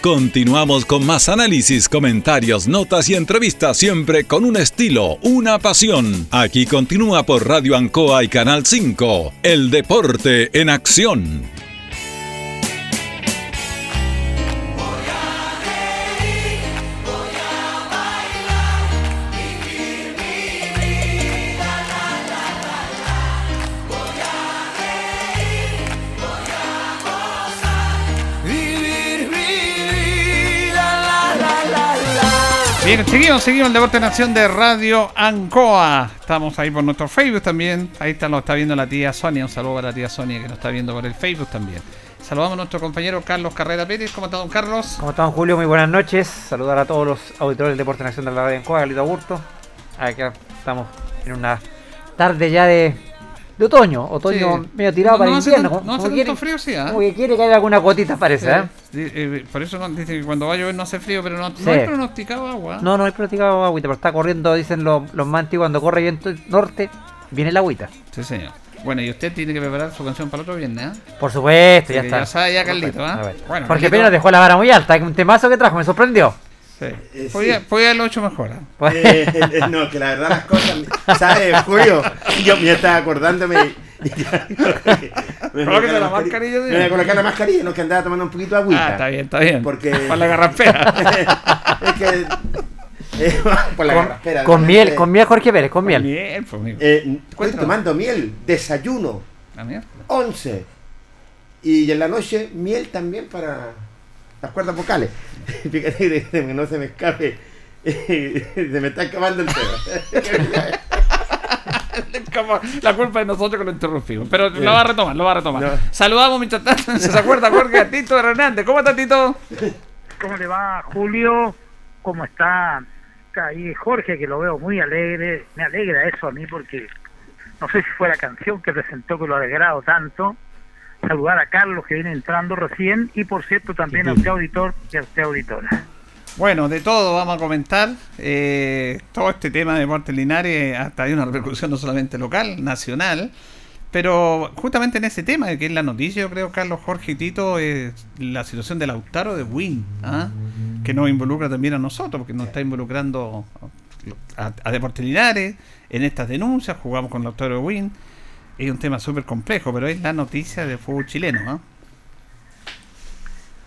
Continuamos con más análisis, comentarios, notas y entrevistas, siempre con un estilo, una pasión. Aquí continúa por Radio Ancoa y Canal 5. El deporte en acción. Bien, seguimos, seguimos el Deporte Nación de Radio Ancoa. Estamos ahí por nuestro Facebook también. Ahí está, lo está viendo la tía Sonia. Un saludo para la tía Sonia que nos está viendo por el Facebook también. Saludamos a nuestro compañero Carlos Carrera Pérez. ¿Cómo está, don Carlos? ¿Cómo están, Julio? Muy buenas noches. Saludar a todos los auditores del Deporte Nación de la Radio Ancoa, Galito Augusto. Acá estamos en una tarde ya de, de otoño. Otoño Sí. medio tirado No, para no el invierno. tan- no hace quiere- tanto frío, sí, ¿ah? Como que quiere que haya alguna gotita, parece, ¿eh? Sí, eh, por eso dice que cuando va a llover no hace frío, pero no, no hay pronosticado agua. No, no hay practicado agüita, pero está corriendo, dicen los, los más antiguos, cuando corre viento norte, viene el agüita. Sí, señor. Bueno, y usted tiene que preparar su canción para el otro viernes, ¿ah? Por supuesto, ya está. ya sabe ya. Bueno, Porque Carlito- Pena dejó la vara muy alta, un temazo que trajo, me sorprendió. Sí. Podía, podía haberlo hecho mejor. ¿ah? Eh, eh, no, que la verdad las cosas, ¿sabes, Julio? Yo me estaba acordándome Me Colóquese la mascarilla, Me voy a colocar la mascarilla, no que andaba tomando un poquito de agüita. Ah, está bien, está bien. Porque... Para la garraspera. es que... eh, por la Con, garraspera, con miel, con miel Jorge Pérez, con miel. Miel, pues, amigo. Eh, estoy tomando miel, desayuno, Ah, mira. 11. Y en la noche, miel también para las cuerdas vocales. Fíjate de- de que no se me escape. se me está acabando el tema. Como La culpa es nosotros que lo interrumpimos. Pero Bien. lo va a retomar, lo va a retomar. No. Saludamos mientras tanto. ¿Se acuerda Jorge a Tito Hernández? ¿Cómo está Tito? ¿Cómo le va, Julio? ¿Cómo está? Está ahí Jorge, que lo veo muy alegre. Me alegra eso a mí porque no sé si fue la canción que presentó que lo ha alegrado tanto. Saludar a Carlos que viene entrando recién y por cierto también a usted auditor y a usted auditora. Bueno, de todo vamos a comentar. Eh, todo este tema de Deportes Linares hasta hay una repercusión no solamente local, nacional. Pero justamente en ese tema, que es la noticia, yo creo, Carlos Jorge y Tito, es la situación del Lautaro de Win, ¿ah? que nos involucra también a nosotros, porque nos está involucrando a, a Deportes Linares en estas denuncias. Jugamos con Lautaro de Win. Es un tema súper complejo, pero es la noticia del fútbol chileno. ¿ah?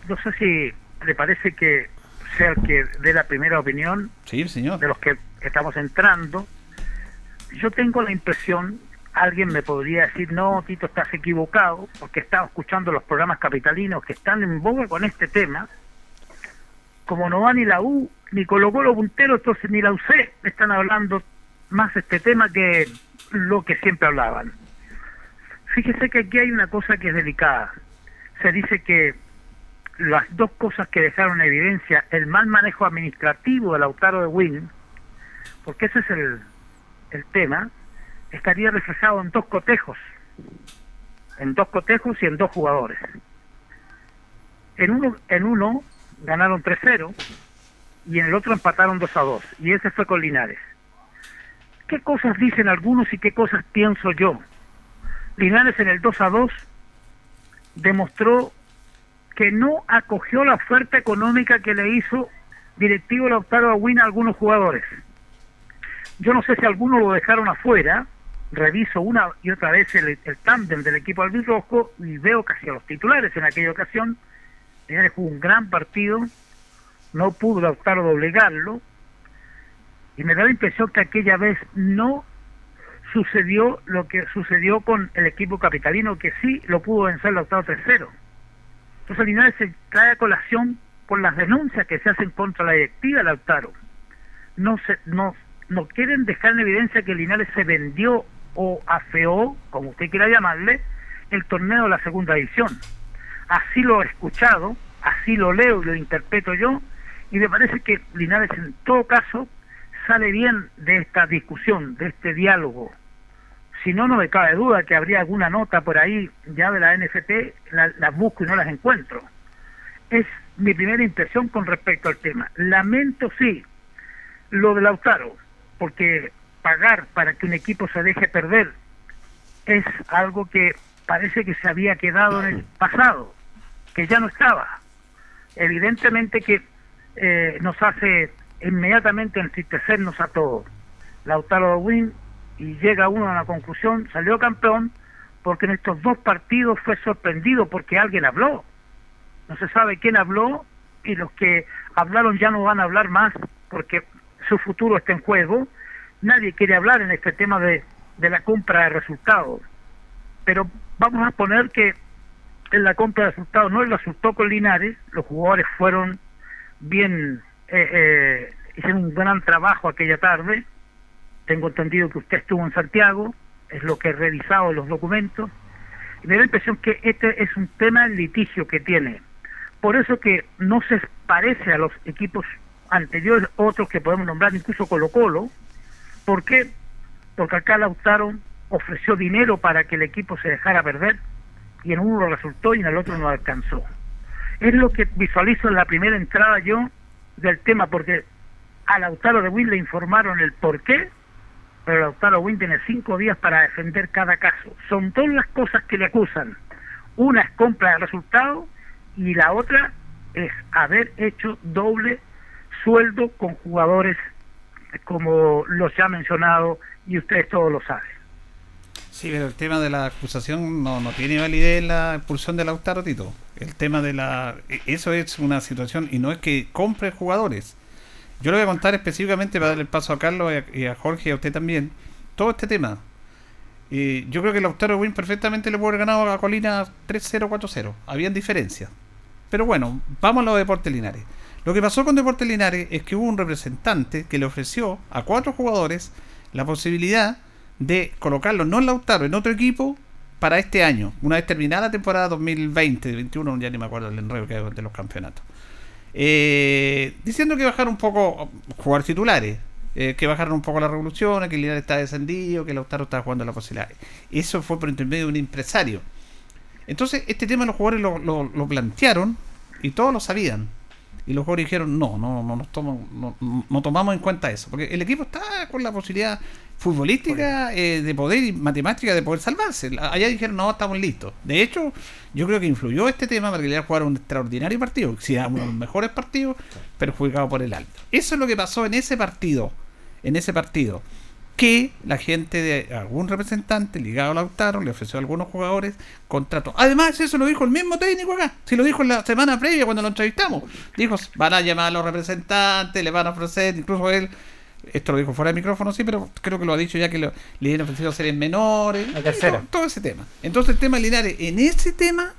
No sé si le parece que sea el que dé la primera opinión Sí, señor. de los que estamos entrando. Yo tengo la impresión, alguien me podría decir, no, Tito, estás equivocado, porque estaba escuchando los programas capitalinos que están en boga con este tema. Como no va ni la U, ni Colo Colo puntero, entonces ni la UC están hablando más de este tema que lo que siempre hablaban. Fíjese que aquí hay una cosa que es delicada. Se dice que las dos cosas que dejaron en evidencia el mal manejo administrativo del Lautaro de Win, porque ese es el, el tema, estaría reflejado en dos cotejos, en dos cotejos y en dos jugadores. En uno, en uno ganaron 3-0 y en el otro empataron 2-2 y ese fue con Linares. ¿Qué cosas dicen algunos y qué cosas pienso yo? Linares en el 2-2 demostró que no acogió la oferta económica que le hizo directivo Lautaro Aguina a algunos jugadores. Yo no sé si algunos lo dejaron afuera, reviso una y otra vez el, el tándem del equipo albirrojo y veo casi a los titulares en aquella ocasión. Linares jugó un gran partido, no pudo Lautaro doblegarlo, y me da la impresión que aquella vez no sucedió lo que sucedió con el equipo capitalino, que sí lo pudo vencer Lautaro 3-0. Entonces Linares se trae a colación por las denuncias que se hacen contra la directiva de Lautaro. No, se, no quieren dejar en evidencia que Linares se vendió o afeó, como usted quiera llamarle, el torneo de la segunda división. Así lo he escuchado, así lo leo y lo interpreto yo, y me parece que Linares en todo caso sale bien de esta discusión, de este diálogo. Si no, no me cabe duda que habría alguna nota por ahí ya de la NFT, la- las busco y no las encuentro. Es mi primera impresión con respecto al tema. Lamento, sí, lo de Lautaro, porque pagar para que un equipo se deje perder es algo que parece que se había quedado en el pasado, que ya no estaba. Evidentemente que eh, nos hace inmediatamente entristecernos a todos. Lautaro Win y llega uno a la conclusión, salió campeón porque en estos dos partidos fue sorprendido porque alguien habló. No se sabe quién habló y los que hablaron ya no van a hablar más porque su futuro está en juego. Nadie quiere hablar en este tema de, de la compra de resultados. Pero vamos a poner que en la compra de resultados no le resultó con Linares, los jugadores fueron bien, eh, eh, hicieron un gran trabajo aquella tarde. Tengo entendido que usted estuvo en Santiago, es lo que he revisado los documentos. Y me da la impresión que este es un tema en litigio que tiene. Por eso que no se parece a los equipos anteriores, otros que podemos nombrar, incluso Colo Colo. ¿Por qué? Porque acá Lautaro ofreció dinero para que el equipo se dejara perder y en uno resultó y en el otro no alcanzó. Es lo que visualizo en la primera entrada yo del tema, porque a Lautaro de Win le informaron el por qué, pero Lautaro Win tiene cinco días para defender cada caso. Son todas las cosas que le acusan. Una es compra de resultado y la otra es haber hecho doble sueldo con jugadores como los ya mencionado y ustedes todos lo saben. Sí, pero el tema de la acusación no, no tiene validez la expulsión de Lautaro Tito. El tema de la... e- Eso es una situación y no es que compre jugadores. Yo le voy a contar específicamente para darle el paso a Carlos y a, y Jorge y a usted también. Todo este tema. Eh, yo creo que Lautaro Win perfectamente le puede haber ganado a Colina 3-0, 4-0. Habían diferencias. Pero bueno, vamos a lo de Deportes Linares. Lo que pasó con Deportes Linares es que hubo un representante que le ofreció a cuatro jugadores la posibilidad de colocarlos, no en Lautaro, en otro equipo para este año, una vez terminada la temporada 2020-2021, ya ni me acuerdo el enredo que hay de los campeonatos. Eh, diciendo que bajaron un poco, jugar titulares, eh, que bajaron un poco la revolución, que Linares está descendido, que Lautaro está jugando la posibilidad. Eso fue por intermedio de un empresario. Entonces, este tema los jugadores lo, lo- lo plantearon y todos lo sabían. Y los jugadores dijeron, no, no, no, nos tomo- no, no- tomamos en cuenta eso. Porque el equipo está con la posibilidad futbolística eh, de poder y matemática de poder salvarse. Allá dijeron, no, estamos listos. De hecho, yo creo que influyó este tema para que le jugar un extraordinario partido. Si era uno de los mejores partidos, perjudicado por el alto. Eso es lo que pasó en ese partido. En ese partido que la gente de algún representante ligado a Lautaro le ofreció a algunos jugadores contratos. Además, eso lo dijo el mismo técnico acá. Si lo dijo en la semana previa cuando lo entrevistamos. Dijo, van a llamar a los representantes, le van a ofrecer, incluso él, esto lo dijo fuera de micrófono, sí, pero creo que lo ha dicho ya que lo- le han ofrecido series menores. La tercera. Todo, todo ese tema. Entonces el tema de Linares, en ese tema,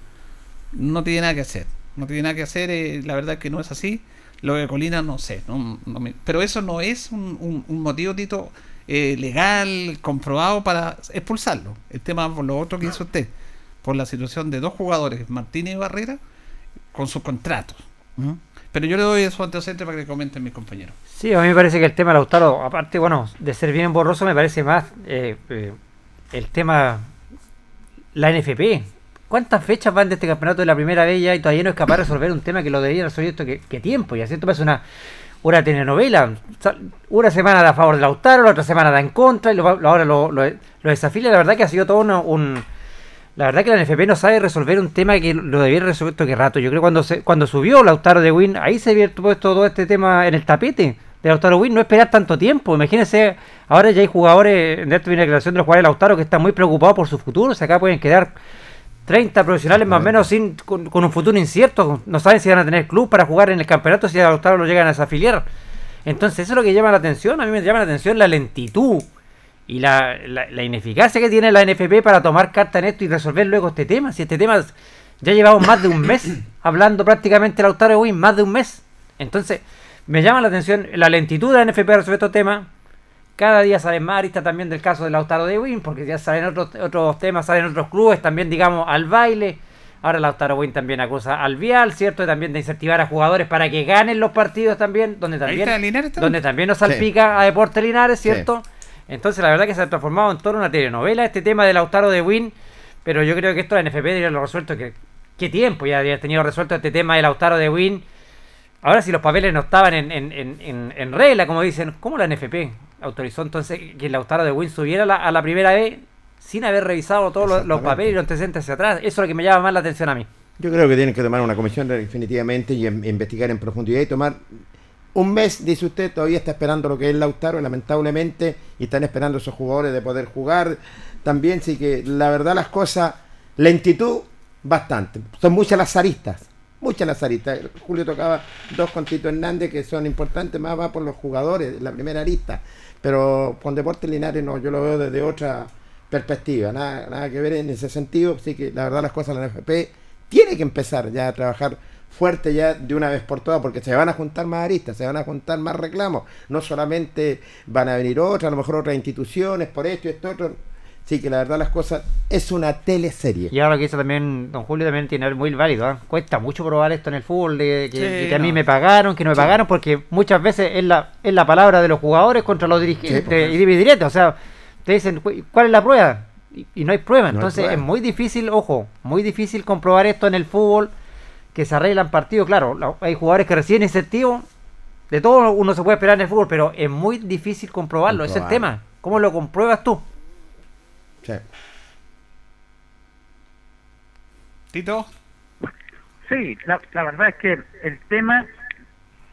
no tiene nada que hacer. No tiene nada que hacer, eh, la verdad que no es así. Lo de Colina no sé, no- no me- pero eso no es un, un- un motivo, Tito, eh, legal, comprobado para expulsarlo. El tema por lo otro que hizo usted, por la situación de dos jugadores, Martínez y Barrera, con sus contratos. Pero yo le doy eso antecedente para que comenten mis compañeros. Sí, a mí me parece que el tema de Lautaro, aparte, bueno, de ser bien borroso, me parece más eh, eh, el tema, la NFP. ¿Cuántas fechas van de este campeonato de la primera vez ya y todavía no es capaz de resolver un tema que lo debería resolver esto que, que tiempo? Y así esto parece una, una telenovela. Una semana a favor de Lautaro, la otra semana da en contra y lo, ahora lo, lo, lo desafía. La verdad que ha sido todo una- un... La verdad que la NFP no sabe resolver un tema que lo debiera resolver que rato. Yo creo que cuando se, cuando subió Lautaro de Win, ahí se había puesto todo este tema en el tapete de Lautaro Win, no esperar tanto tiempo. Imagínense, ahora ya hay jugadores, en la declaración de los jugadores de Lautaro que están muy preocupados por su futuro. O sea, acá pueden quedar 30 profesionales más o menos sin, con, con un futuro incierto. No saben si van a tener club para jugar en el campeonato si a Lautaro lo llegan a desafiliar. Entonces eso es lo que llama la atención. A mí me llama la atención la lentitud y la, la- la ineficacia que tiene la NFP para tomar carta en esto y resolver luego este tema. Si este tema ya llevamos más de un mes hablando prácticamente de Lautaro Win, más de un mes. Entonces, me llama la atención la lentitud de la NFP para resolver estos temas. Cada día salen más aristas también del caso de Lautaro de Win, porque ya salen otros, otros temas, salen otros clubes también, digamos, al baile. Ahora Lautaro Win también acusa al Vial, ¿cierto? Y también de incentivar a jugadores para que ganen los partidos también, donde también, Linares donde también nos salpica a Deportes Linares, ¿cierto? Entonces la verdad que se ha transformado en toda una telenovela este tema de Lautaro de Win, pero yo creo que esto la NFP debería haberlo resuelto, que qué tiempo ya habría tenido resuelto este tema de Lautaro de Win. Ahora si los papeles no estaban en, en, en, en- en regla, como dicen, ¿cómo la NFP autorizó entonces que Lautaro de Win subiera a la, a la primera vez sin haber revisado todos los, los papeles y los antecedentes hacia atrás? Eso es lo que me llama más la atención a mí. Yo creo que tienen que tomar una comisión definitivamente y em- investigar en profundidad y tomar un mes, dice usted, todavía está esperando lo que es Lautaro, lamentablemente, y están esperando esos jugadores de poder jugar también, sí que la verdad las cosas, lentitud, bastante. Son muchas las aristas, muchas las aristas. Julio tocaba dos con Tito Hernández que son importantes, más va por los jugadores, la primera arista, pero con Deportes Linares no, yo lo veo desde otra perspectiva, nada, nada que ver en ese sentido, así que la verdad las cosas la NFP tiene que empezar ya a trabajar fuerte ya de una vez por todas, porque se van a juntar más aristas, se van a juntar más reclamos, no solamente van a venir otras, a lo mejor otras instituciones por esto y esto otro, sí que la verdad las cosas es una teleserie. Y ahora lo que dice también don Julio también tiene muy válido. ¿ah? Cuesta mucho probar esto en el fútbol, de que, Sí, de que a mí me pagaron, que no me Sí. pagaron, porque muchas veces es la, es la palabra de los jugadores contra los dirigentes Sí, pues. y directo. O sea, te dicen, "Cu- ¿cuál es la prueba? Y, y no hay prueba. No hay Entonces prueba. es muy difícil, ojo, muy difícil comprobar esto en el fútbol, que se arreglan partidos. Claro, la- hay jugadores que reciben incentivo. De todo uno se puede esperar en el fútbol, pero es muy difícil comprobarlo. Ese es el tema. ¿Cómo lo compruebas tú? Sí. Tito. Sí, la, la verdad es que el tema,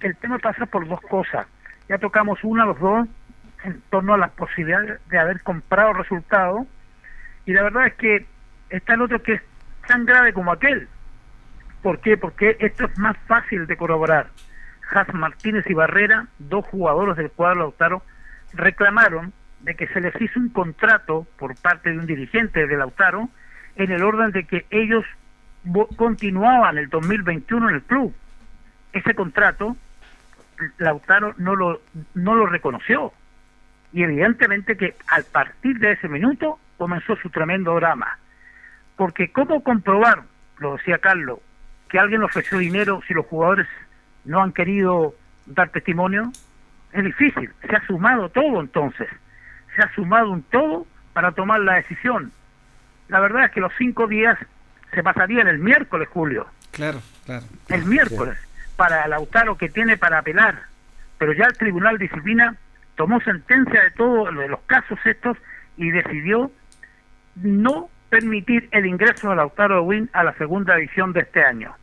el tema pasa por dos cosas. Ya tocamos una, los dos, en torno a las posibilidades de haber comprado resultados Y la verdad es que está el otro que es tan grave como aquel. ¿Por qué? Porque esto es más fácil de corroborar. Has Martínez y Barrera, dos jugadores del cuadro Lautaro, reclamaron de que se les hizo un contrato por parte de un dirigente de Lautaro en el orden de que ellos continuaban el 2021 en el club. Ese contrato Lautaro no lo no lo reconoció. Y evidentemente que al partir de ese minuto comenzó su tremendo drama. Porque cómo comprobar lo decía Carlos que alguien ofreció dinero si los jugadores no han querido dar testimonio es difícil se ha sumado todo entonces se ha sumado un todo para tomar la decisión la verdad es que los cinco días se pasarían el miércoles Julio Claro, claro. el miércoles para Lautaro que tiene para apelar, pero ya el Tribunal de Disciplina tomó sentencia de todos los casos estos y decidió no permitir el ingreso de Lautaro de Win a la segunda edición de este año.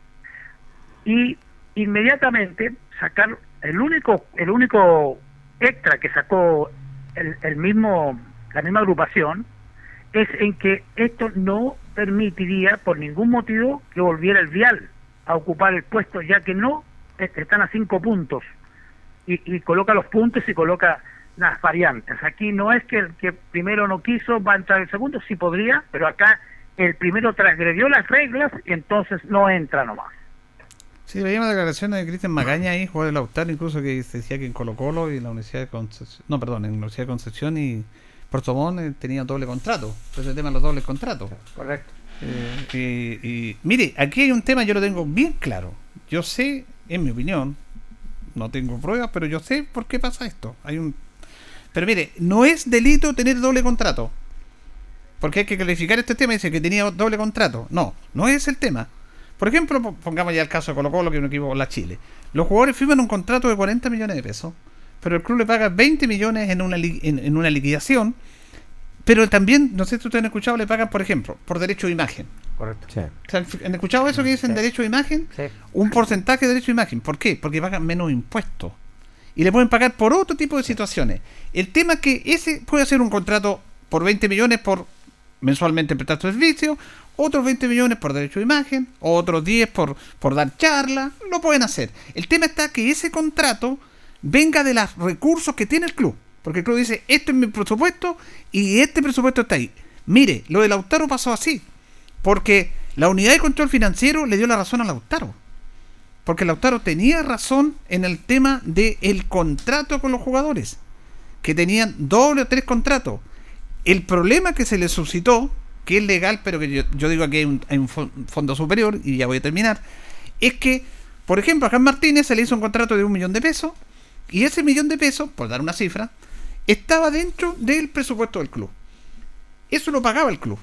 Y inmediatamente sacar el único el único extra que sacó el, el mismo la misma agrupación es en que esto no permitiría por ningún motivo que volviera el vial a ocupar el puesto ya que no est- están a cinco puntos. Y, y coloca los puntos y coloca las variantes. Aquí no es que el que primero no quiso va a entrar el segundo sí podría pero acá el primero transgredió las reglas y entonces no entra nomás Sí, veíamos declaraciones de Cristian Magaña ahí, jugador de Lautaro, incluso que se decía que en Colo Colo y la Universidad de Concepción, no, perdón, en la Universidad de Concepción y Puerto Montt eh, tenía doble contrato. Por ese tema de los dobles contratos. Correcto. Eh, y, y- mire, aquí hay un tema, yo lo tengo bien claro. Yo sé, en mi opinión, no tengo pruebas, pero yo sé por qué pasa esto. Hay un Pero mire, no es delito tener doble contrato. Porque hay que clarificar este tema. Dice que tenía doble contrato. No, no es el tema. Por ejemplo, po- pongamos ya el caso de Colo Colo, que es un equipo con la Chile. Los jugadores firman un contrato de 40 millones de pesos, pero el club le paga 20 millones en una, li- en, en una liquidación. Pero también, no sé si ustedes han escuchado, le pagan, por ejemplo, por derecho de imagen. Correcto. O sea, ¿Han escuchado eso que dicen derecho de imagen? Un porcentaje de derecho de imagen. ¿Por qué? Porque pagan menos impuestos. Y le pueden pagar por otro tipo de situaciones. El tema es que ese puede ser un contrato por 20 millones por mensualmente prestar servicio, otros 20 millones por derecho de imagen, otros 10 por, por dar charla, lo pueden hacer. El tema está que ese contrato venga de los recursos que tiene el club. Porque el club dice, esto es mi presupuesto y este presupuesto está ahí. Mire, lo de Lautaro pasó así. Porque la unidad de control financiero le dio la razón a Lautaro. Porque Lautaro tenía razón en el tema del contrato con los jugadores. Que tenían doble o tres contratos. El problema que se le suscitó, que es legal, pero que yo, yo digo que hay un, hay un fo- fondo superior, y ya voy a terminar, es que, por ejemplo, a Juan Martínez se le hizo un contrato de un millón de pesos, y ese millón de pesos, por dar una cifra, estaba dentro del presupuesto del club. Eso lo pagaba el club.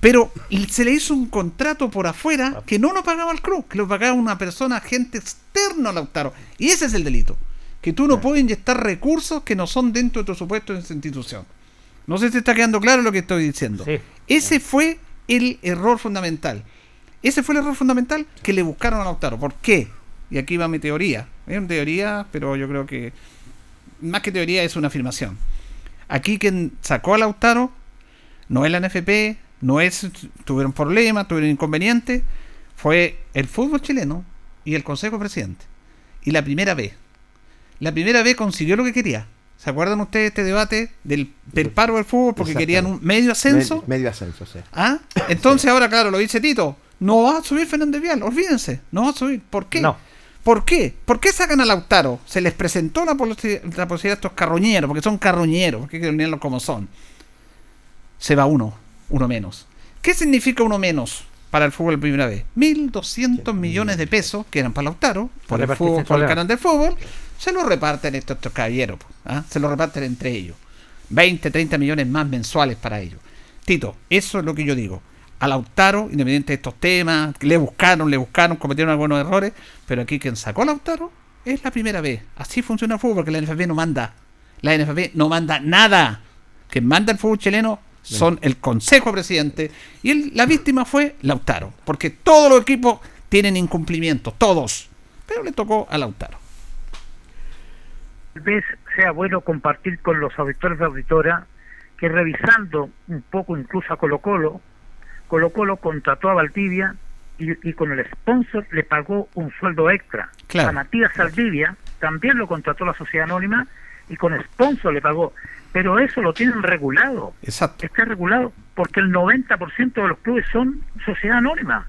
Pero y se le hizo un contrato por afuera que no lo pagaba el club, que lo pagaba una persona, agente externo a Lautaro. Y ese es el delito. Que tú no puedes inyectar recursos que no son dentro de tu presupuesto de esa institución. No sé si está quedando claro lo que estoy diciendo. Ese fue el error fundamental. Ese fue el error fundamental que le buscaron a Lautaro. ¿Por qué? Y aquí va mi teoría. Es una teoría, pero yo creo que más que teoría es una afirmación. Aquí quien sacó a Lautaro no es la NFP, no es tuvieron problemas, tuvieron inconvenientes, fue el fútbol chileno y el Consejo Presidente. Y la primera vez. La primera vez consiguió lo que quería. ¿Se acuerdan ustedes de este debate del, del paro del fútbol porque querían un medio ascenso? Me- medio ascenso, sí. ¿Ah? Entonces ahora, claro, lo dice Tito, no va a subir Fernández Vial, olvídense, no va a subir. ¿Por qué? No. ¿Por qué? ¿Por qué sacan a Lautaro? Se les presentó la, posi- la posibilidad a estos carroñeros, porque son carroñeros, porque hay que unirlos como son. Se va uno, uno menos. ¿Qué significa uno menos para el fútbol de primera vez? 1.200 millones de pesos que eran para Lautaro, por el, fútbol, por el canal del fútbol, se lo reparten estos, estos caballeros, ¿ah? se lo reparten entre ellos. 20, 30 millones más mensuales para ellos. Tito, eso es lo que yo digo. A Lautaro, independiente de estos temas, le buscaron, le buscaron, cometieron algunos errores, pero aquí quien sacó a Lautaro es la primera vez. Así funciona el fútbol, porque la NFP no manda. La NFP no manda nada. Quien manda el fútbol chileno son el Consejo Presidente y el- la víctima fue Lautaro, porque todos los equipos tienen incumplimientos, todos. Pero le tocó a Lautaro. Tal vez sea bueno compartir con los auditores de auditora que revisando un poco incluso a Colo Colo, Colo Colo contrató a Valdivia y, y con el sponsor le pagó un sueldo extra. Claro. A Matías Saldivia también lo contrató la sociedad anónima y con sponsor le pagó. Pero eso lo tienen regulado. Exacto. Está regulado porque el 90% de los clubes son sociedad anónima.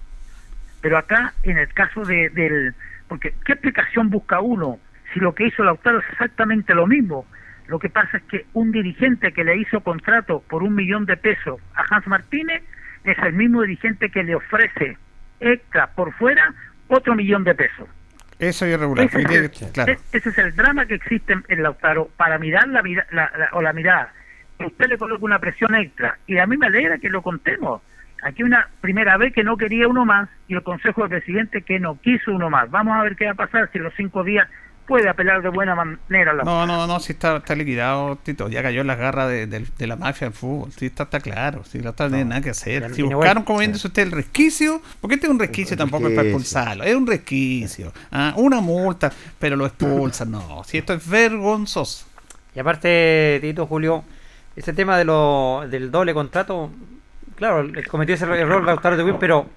Pero acá, en el caso de, del... Porque, ¿qué explicación busca uno si lo que hizo Lautaro es exactamente lo mismo? Lo que pasa es que un dirigente que le hizo contrato por un millón de pesos a Hans Martínez es el mismo dirigente que le ofrece extra por fuera otro millón de pesos. Eso es irregular. Ese es, Tiene- el, claro. e- ese es el drama que existe en- Lautaro para mirar la, la- la- o la mirada. Usted le coloca una presión extra. Y a mí me alegra que lo contemos. Aquí una primera vez que no quería uno más y el Consejo del Presidente que no quiso uno más. Vamos a ver qué va a pasar si los cinco días puede apelar de buena manera. La... No, no, no, sí está, está liquidado, Tito. Ya cayó en las garras de, de- de la mafia del fútbol. Sí, está, está claro. Sí, la otra no tiene nada que hacer. Si buscaron, como bien dice usted, el resquicio, porque este es un resquicio tampoco es para expulsarlo. Es un resquicio. Ah, una multa, pero lo expulsan. No, si esto es vergonzoso. Y aparte, Tito, Julio, ese tema de lo, del doble contrato, claro, cometió ese error Lautaro de Win, pero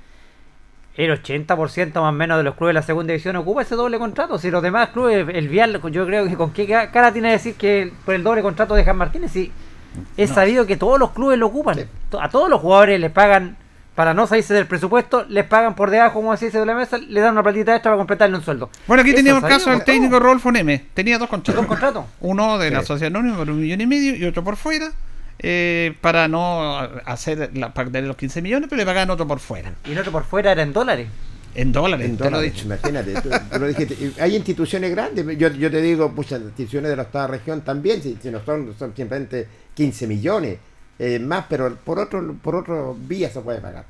el 80% más o menos de los clubes de la segunda división ocupa ese doble contrato. Si los demás clubes, el Vial, yo creo que con qué ca- cara tiene decir que por el doble contrato de Jan Martínez, si es No. sabido que todos los clubes lo ocupan. A todos los jugadores les pagan, para no salirse del presupuesto, les pagan por debajo, como así de la mesa, le dan una platita extra para completarle un sueldo. Bueno, aquí teníamos el caso del técnico Rodolfo Neme. Tenía dos contratos. ¿Dos contratos? Uno de la. Sociedad Anónima por un millón y medio y otro por fuera. Eh, para no hacer la, tener los 15 millones, pero le pagaban otro por fuera. Y el otro por fuera era en dólares. En dólares, En te lo he dólares, dicho. imagínate. tú- tú lo dijiste. Y Hay instituciones grandes. Yo, yo te digo, pucha, las instituciones de la octava región también, si, si no son, son simplemente 15 millones eh, más, pero por otro por otro vía se puede pagar.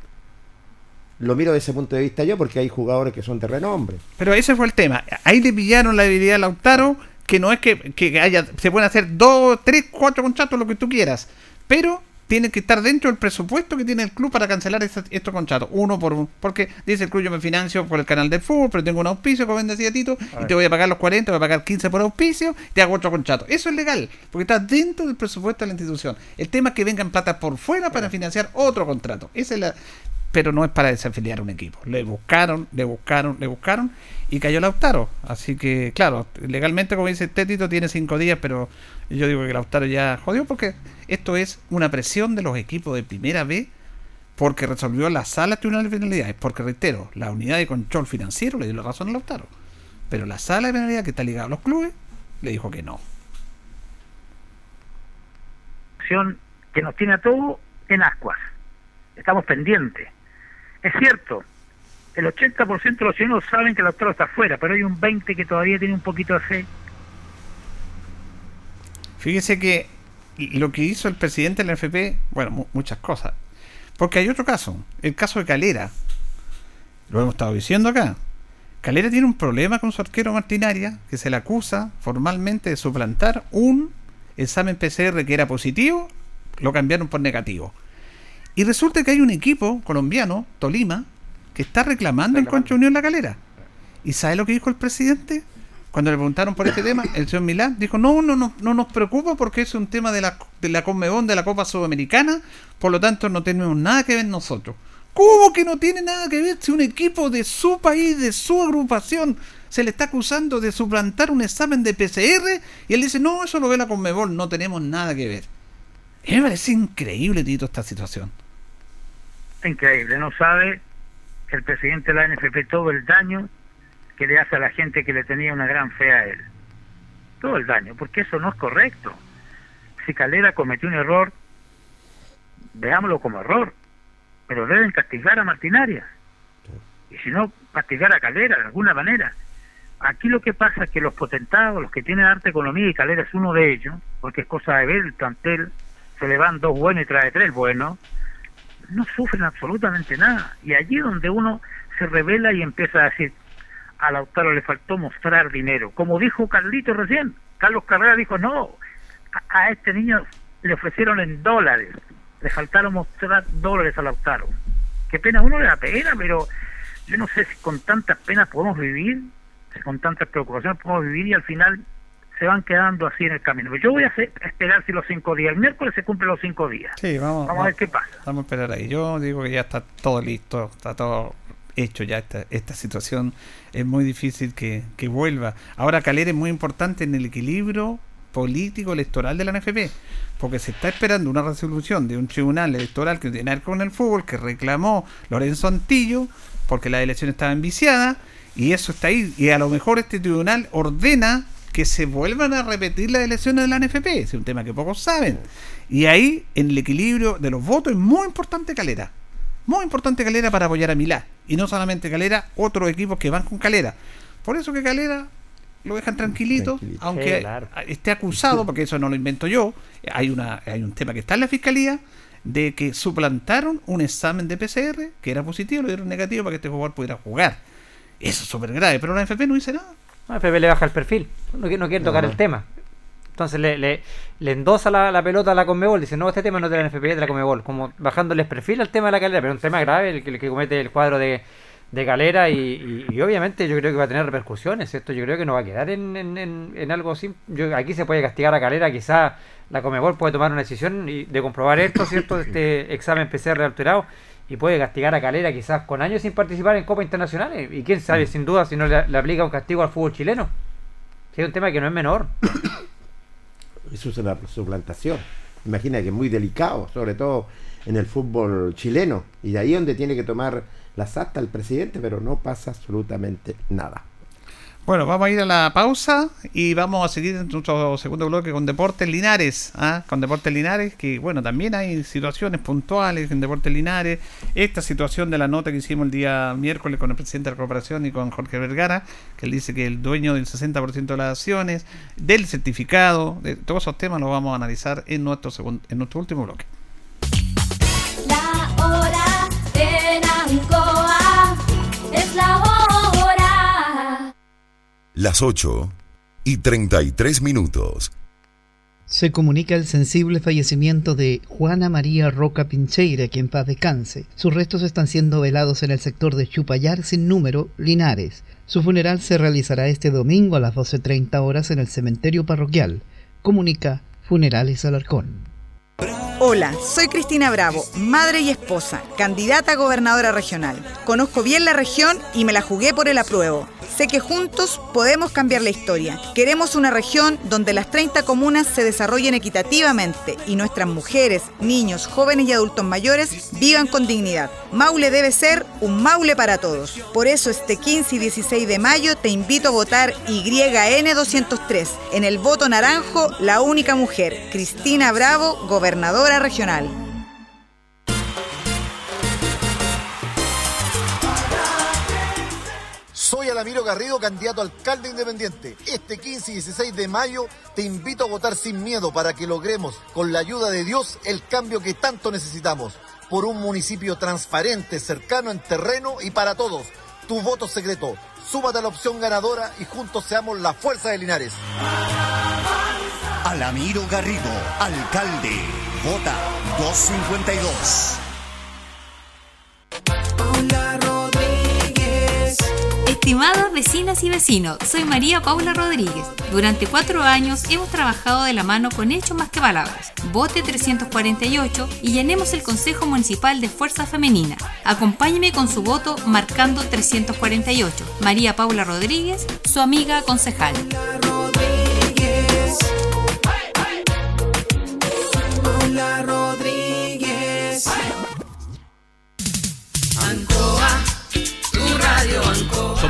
Lo miro desde ese punto de vista yo, porque hay jugadores que son de renombre. Pero ese fue el tema. Ahí le pillaron la debilidad a Lautaro, que no es que, que haya, se pueden hacer dos, tres, cuatro contratos, lo que tú quieras, pero tienen que estar dentro del presupuesto que tiene el club para cancelar estos, estos contratos, uno por uno. Porque dice el club, yo me financio por el canal del fútbol, pero tengo un auspicio, como decía Tito, y te voy a pagar los 40, voy a pagar 15 por auspicio, te hago otro contrato. Eso es legal, porque está dentro del presupuesto de la institución. El tema es que vengan plata por fuera para financiar otro contrato. Esa es la, pero no es para desafiliar un equipo. Le buscaron, le buscaron, le buscaron y cayó Lautaro. Así que, claro, legalmente, como dice Tétito, tiene cinco días, pero yo digo que Lautaro ya jodió porque esto es una presión de los equipos de primera B porque resolvió la sala tribunal de penalidades. Porque, reitero, la unidad de control financiero le dio la razón a Lautaro. Pero la sala de penalidades que está ligada a los clubes le dijo que no. que nos tiene a todos en ascuas. Estamos pendientes. Es cierto, el 80% de los chilenos saben que el autor está afuera, pero hay un 20% que todavía tiene un poquito de fe. Fíjese que lo que hizo el presidente de la NFP, bueno, mu- muchas cosas. Porque hay otro caso, el caso de Calera. Lo hemos estado diciendo acá. Calera tiene un problema con su arquero Martinaria, que se le acusa formalmente de suplantar un examen PCR que era positivo, lo cambiaron por negativo. Y resulta que hay un equipo colombiano, Tolima, que está reclamando en Concha Unión la Calera. ¿Y sabe lo que dijo el presidente? Cuando le preguntaron por este tema, el señor Milán dijo, no, no, no, no nos preocupa porque es un tema de la, de la Conmebol, de la Copa Sudamericana, por lo tanto no tenemos nada que ver nosotros. ¿Cómo que no tiene nada que ver si un equipo de su país, de su agrupación, se le está acusando de suplantar un examen de PCR? Y él dice, no, eso lo ve la Conmebol, no tenemos nada que ver. Me parece increíble, Tito, esta situación. Increíble, no sabe el presidente de la NFP todo el daño que le hace a la gente que le tenía una gran fe a él. Todo el daño, porque eso no es correcto. Si Calera cometió un error, veámoslo como error, pero deben castigar a Martinaria. Y si no, castigar a Calera de alguna manera. Aquí lo que pasa es que los potentados, los que tienen arte economía, y Calera es uno de ellos, porque es cosa de ver el plantel, se le van dos buenos y trae tres buenos, no sufren absolutamente nada. Y allí donde uno se revela y empieza a decir, a Lautaro le faltó mostrar dinero. Como dijo Carlito recién, Carlos Carrera dijo, no, a, este niño le ofrecieron en dólares, le faltaron mostrar dólares a Lautaro. Qué pena, uno le da pena, pero yo no sé si con tantas penas podemos vivir, si con tantas preocupaciones podemos vivir y al final se van quedando así en el camino. Yo voy a, hacer- a esperar si los cinco días, el miércoles se cumplen los cinco días. Sí, vamos, Vamos a ver qué pasa. Vamos a esperar ahí. Yo digo que ya está todo listo, está todo hecho ya esta, esta situación. Es muy difícil que, que vuelva. Ahora Calera es muy importante en el equilibrio político electoral de la NFP, porque se está esperando una resolución de un tribunal electoral que tiene que ver con el fútbol, que reclamó Lorenzo Antillo, porque la elección estaba viciada, y eso está ahí. Y a lo mejor este tribunal ordena que se vuelvan a repetir las elecciones de la NFP. Es un tema que pocos saben. Y ahí, en el equilibrio de los votos, es muy importante Calera. Muy importante Calera para apoyar a Milá. Y no solamente Calera, otros equipos que van con Calera. Por eso que Calera lo dejan tranquilito, aunque Sí, claro. esté acusado, porque eso no lo invento yo. Hay, una, hay un tema que está en la fiscalía de que suplantaron un examen de PCR que era positivo, lo dieron negativo para que este jugador pudiera jugar. Eso es súper grave, pero la NFP no dice nada. No, el PP le baja el perfil, no, quiere- no quiere tocar el tema. Entonces le, le, le endosa la, la pelota a la Conmebol, dice, no, este tema no es de la NFP, es de la Conmebol, como bajándoles perfil al tema de la calera, pero es un tema grave el que, el que comete el cuadro de, de calera y, y- y obviamente yo creo que va a tener repercusiones, esto yo creo que no va a quedar en, en, en- en algo así. Yo, aquí se puede castigar a calera, quizá la Conmebol puede tomar una decisión y- de comprobar esto, ¿cierto? Este examen PCR alterado y puede castigar a Calera quizás con años sin participar en Copa Internacionales. Y quién sabe, sin duda, si no le, le aplica un castigo al fútbol chileno. Sí, es un tema que no es menor. Eso es una suplantación. Imagina que es muy delicado, sobre todo en el fútbol chileno. Y de ahí donde tiene que tomar las actas el presidente, pero no pasa absolutamente nada. Bueno, vamos a ir a la pausa y vamos a seguir en nuestro segundo bloque con Deportes Linares. ¿ah? Con Deportes Linares, que bueno, también hay situaciones puntuales en Deportes Linares. Esta situación de la nota que hicimos el día miércoles con el presidente de la corporación y con Jorge Vergara, que él dice que el dueño del 60% de las acciones, del certificado, de todos esos temas los vamos a analizar en nuestro, segun- en nuestro último bloque. La hora Las 8 y 33 minutos. Se comunica el sensible fallecimiento de Juana María Roca Pincheira, quien paz descanse. Sus restos están siendo velados en el sector de Chupayar sin número, Linares. Su funeral se realizará este domingo a las 12.30 horas en el cementerio parroquial. Comunica Funerales Alarcón. Hola, soy Cristina Bravo, madre y esposa, candidata a gobernadora regional. Conozco bien la región y me la jugué por el apruebo. Sé que juntos podemos cambiar la historia. Queremos una región donde las 30 comunas se desarrollen equitativamente y nuestras mujeres, niños, jóvenes y adultos mayores vivan con dignidad. Maule debe ser un Maule para todos. Por eso este 15 y 16 de mayo te invito a votar YN203. En el voto naranjo, la única mujer, Cristina Bravo, gobernadora regional. Soy Alamiro Garrido, candidato a alcalde independiente. Este 15 y 16 de mayo te invito a votar sin miedo para que logremos, con la ayuda de Dios, el cambio que tanto necesitamos. Por un municipio transparente, cercano en terreno y para todos. Tu voto secreto. Súmate a la opción ganadora y juntos seamos la fuerza de Linares. Alamiro Garrido, alcalde. Vota 252. Estimadas vecinas y vecinos, soy María Paula Rodríguez. Durante cuatro años hemos trabajado de la mano con hechos más que palabras. Vote 348 y llenemos el Consejo Municipal de Fuerza Femenina. Acompáñeme con su voto marcando 348. María Paula Rodríguez, su amiga concejal. Paula Rodríguez.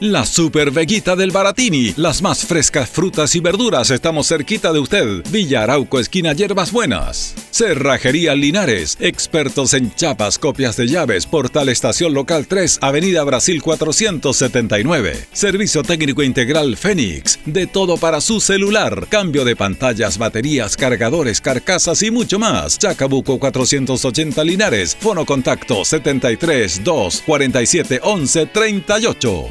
La Super Veguita del Baratini, las más frescas frutas y verduras, estamos cerquita de usted. Villa Arauco esquina Hierbas Buenas. Cerrajería Linares, expertos en chapas, copias de llaves, Portal Estación Local 3, Avenida Brasil 479. Servicio técnico integral Fénix, de todo para su celular, cambio de pantallas, baterías, cargadores, carcasas y mucho más. Chacabuco 480 Linares, fono contacto 73 2 47 11 38.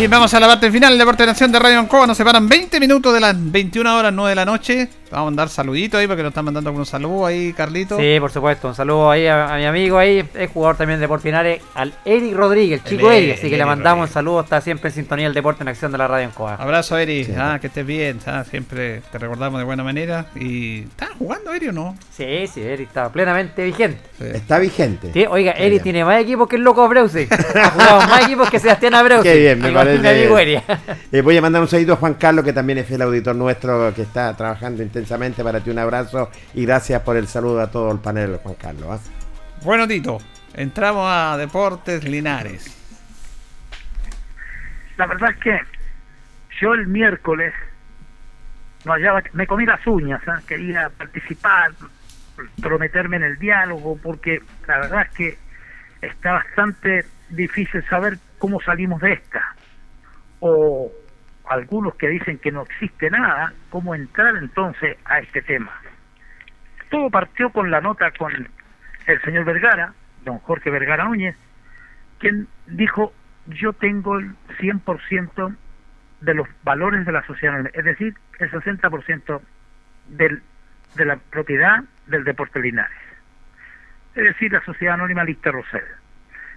Bien, vamos a la parte final del Deporte de Nación de Radio Ancoa. Nos separan 20 minutos de las 21 horas 9 de la noche. Vamos a mandar saluditos ahí porque nos están mandando algunos saludos ahí, Carlito. Sí, por supuesto. Un saludo ahí a, a mi amigo ahí, es jugador también de Deportes Linares, al Eric Rodríguez, el chico El Eric. Eric, Así que le Eric mandamos un saludo, está siempre en sintonía el Deporte en Acción de la Radio en Coa. Abrazo, Eri. Ah, que estés bien. ah, siempre te recordamos de buena manera. ¿Y estás jugando, Eri, o no? Sí, sí, Eric está plenamente vigente. Está vigente. Sí, oiga, Qué Eric bien. tiene más equipos que el loco Abreusi. ha jugado más equipos que Sebastián Abreusi. Qué bien, me parece. mi amigo Eric. Eh, voy a mandar un saludo a Juan Carlos, que también es fiel auditor nuestro, que está trabajando intensamente para ti. Un abrazo y gracias por el saludo a todo el panel, Juan Carlos. ¿ah? Bueno, Tito, entramos a Deportes Linares. La verdad es que yo el miércoles no hallaba, me comí las uñas, ¿ah? quería participar, prometerme en el diálogo, porque la verdad es que está bastante difícil saber cómo salimos de esta. O algunos que dicen que no existe nada, cómo entrar entonces a este tema. Todo partió con la nota con el señor Vergara, don Jorge Vergara Núñez, quien dijo, yo tengo el 100% de los valores de la sociedad, es decir, el 60% del, de la propiedad del Deporte Linares, es decir, la Sociedad Anónima Lister Rosell.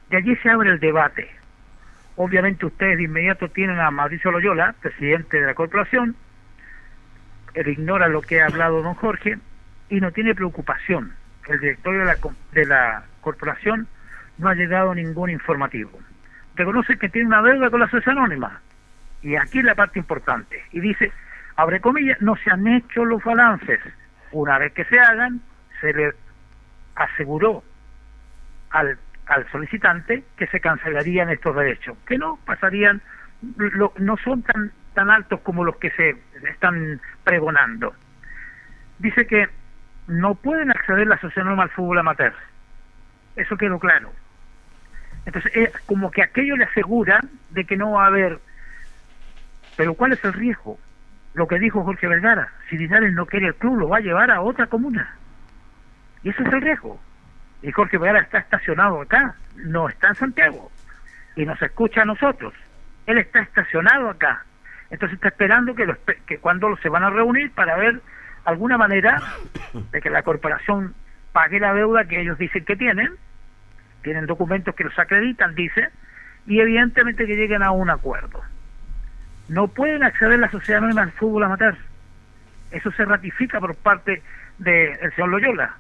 De allí se abre el debate. Obviamente ustedes de inmediato tienen a Mauricio Loyola, presidente de la corporación, él ignora lo que ha hablado don Jorge y no tiene preocupación. El directorio de la, de la corporación no ha llegado ningún informativo. Reconoce que tiene una deuda con la sociedad anónima. Y aquí es la parte importante. Y dice, abre comillas, no se han hecho los balances. Una vez que se hagan, se le aseguró al, al solicitante que se cancelarían estos derechos, que no pasarían, lo- no son tan, tan altos como los que se están pregonando. Dice que no pueden acceder la sociedad anónima al fútbol amateur. Eso quedó claro. Entonces, es como que aquello le asegura de que no va a haber. Pero ¿cuál es el riesgo? Lo que dijo Jorge Vergara, si Linares no quiere el club, lo va a llevar a otra comuna. Y ese es el riesgo. Y Jorge Vergara está estacionado acá, no está en Santiago. Y nos escucha a nosotros. Él está estacionado acá. Entonces está esperando que, lo que cuando se van a reunir para ver alguna manera de que la corporación pague la deuda que ellos dicen que tienen, tienen documentos que los acreditan, dice, y evidentemente que lleguen a un acuerdo. No pueden acceder la sociedad anónima al fútbol amateur. Eso se ratifica por parte del señor Loyola.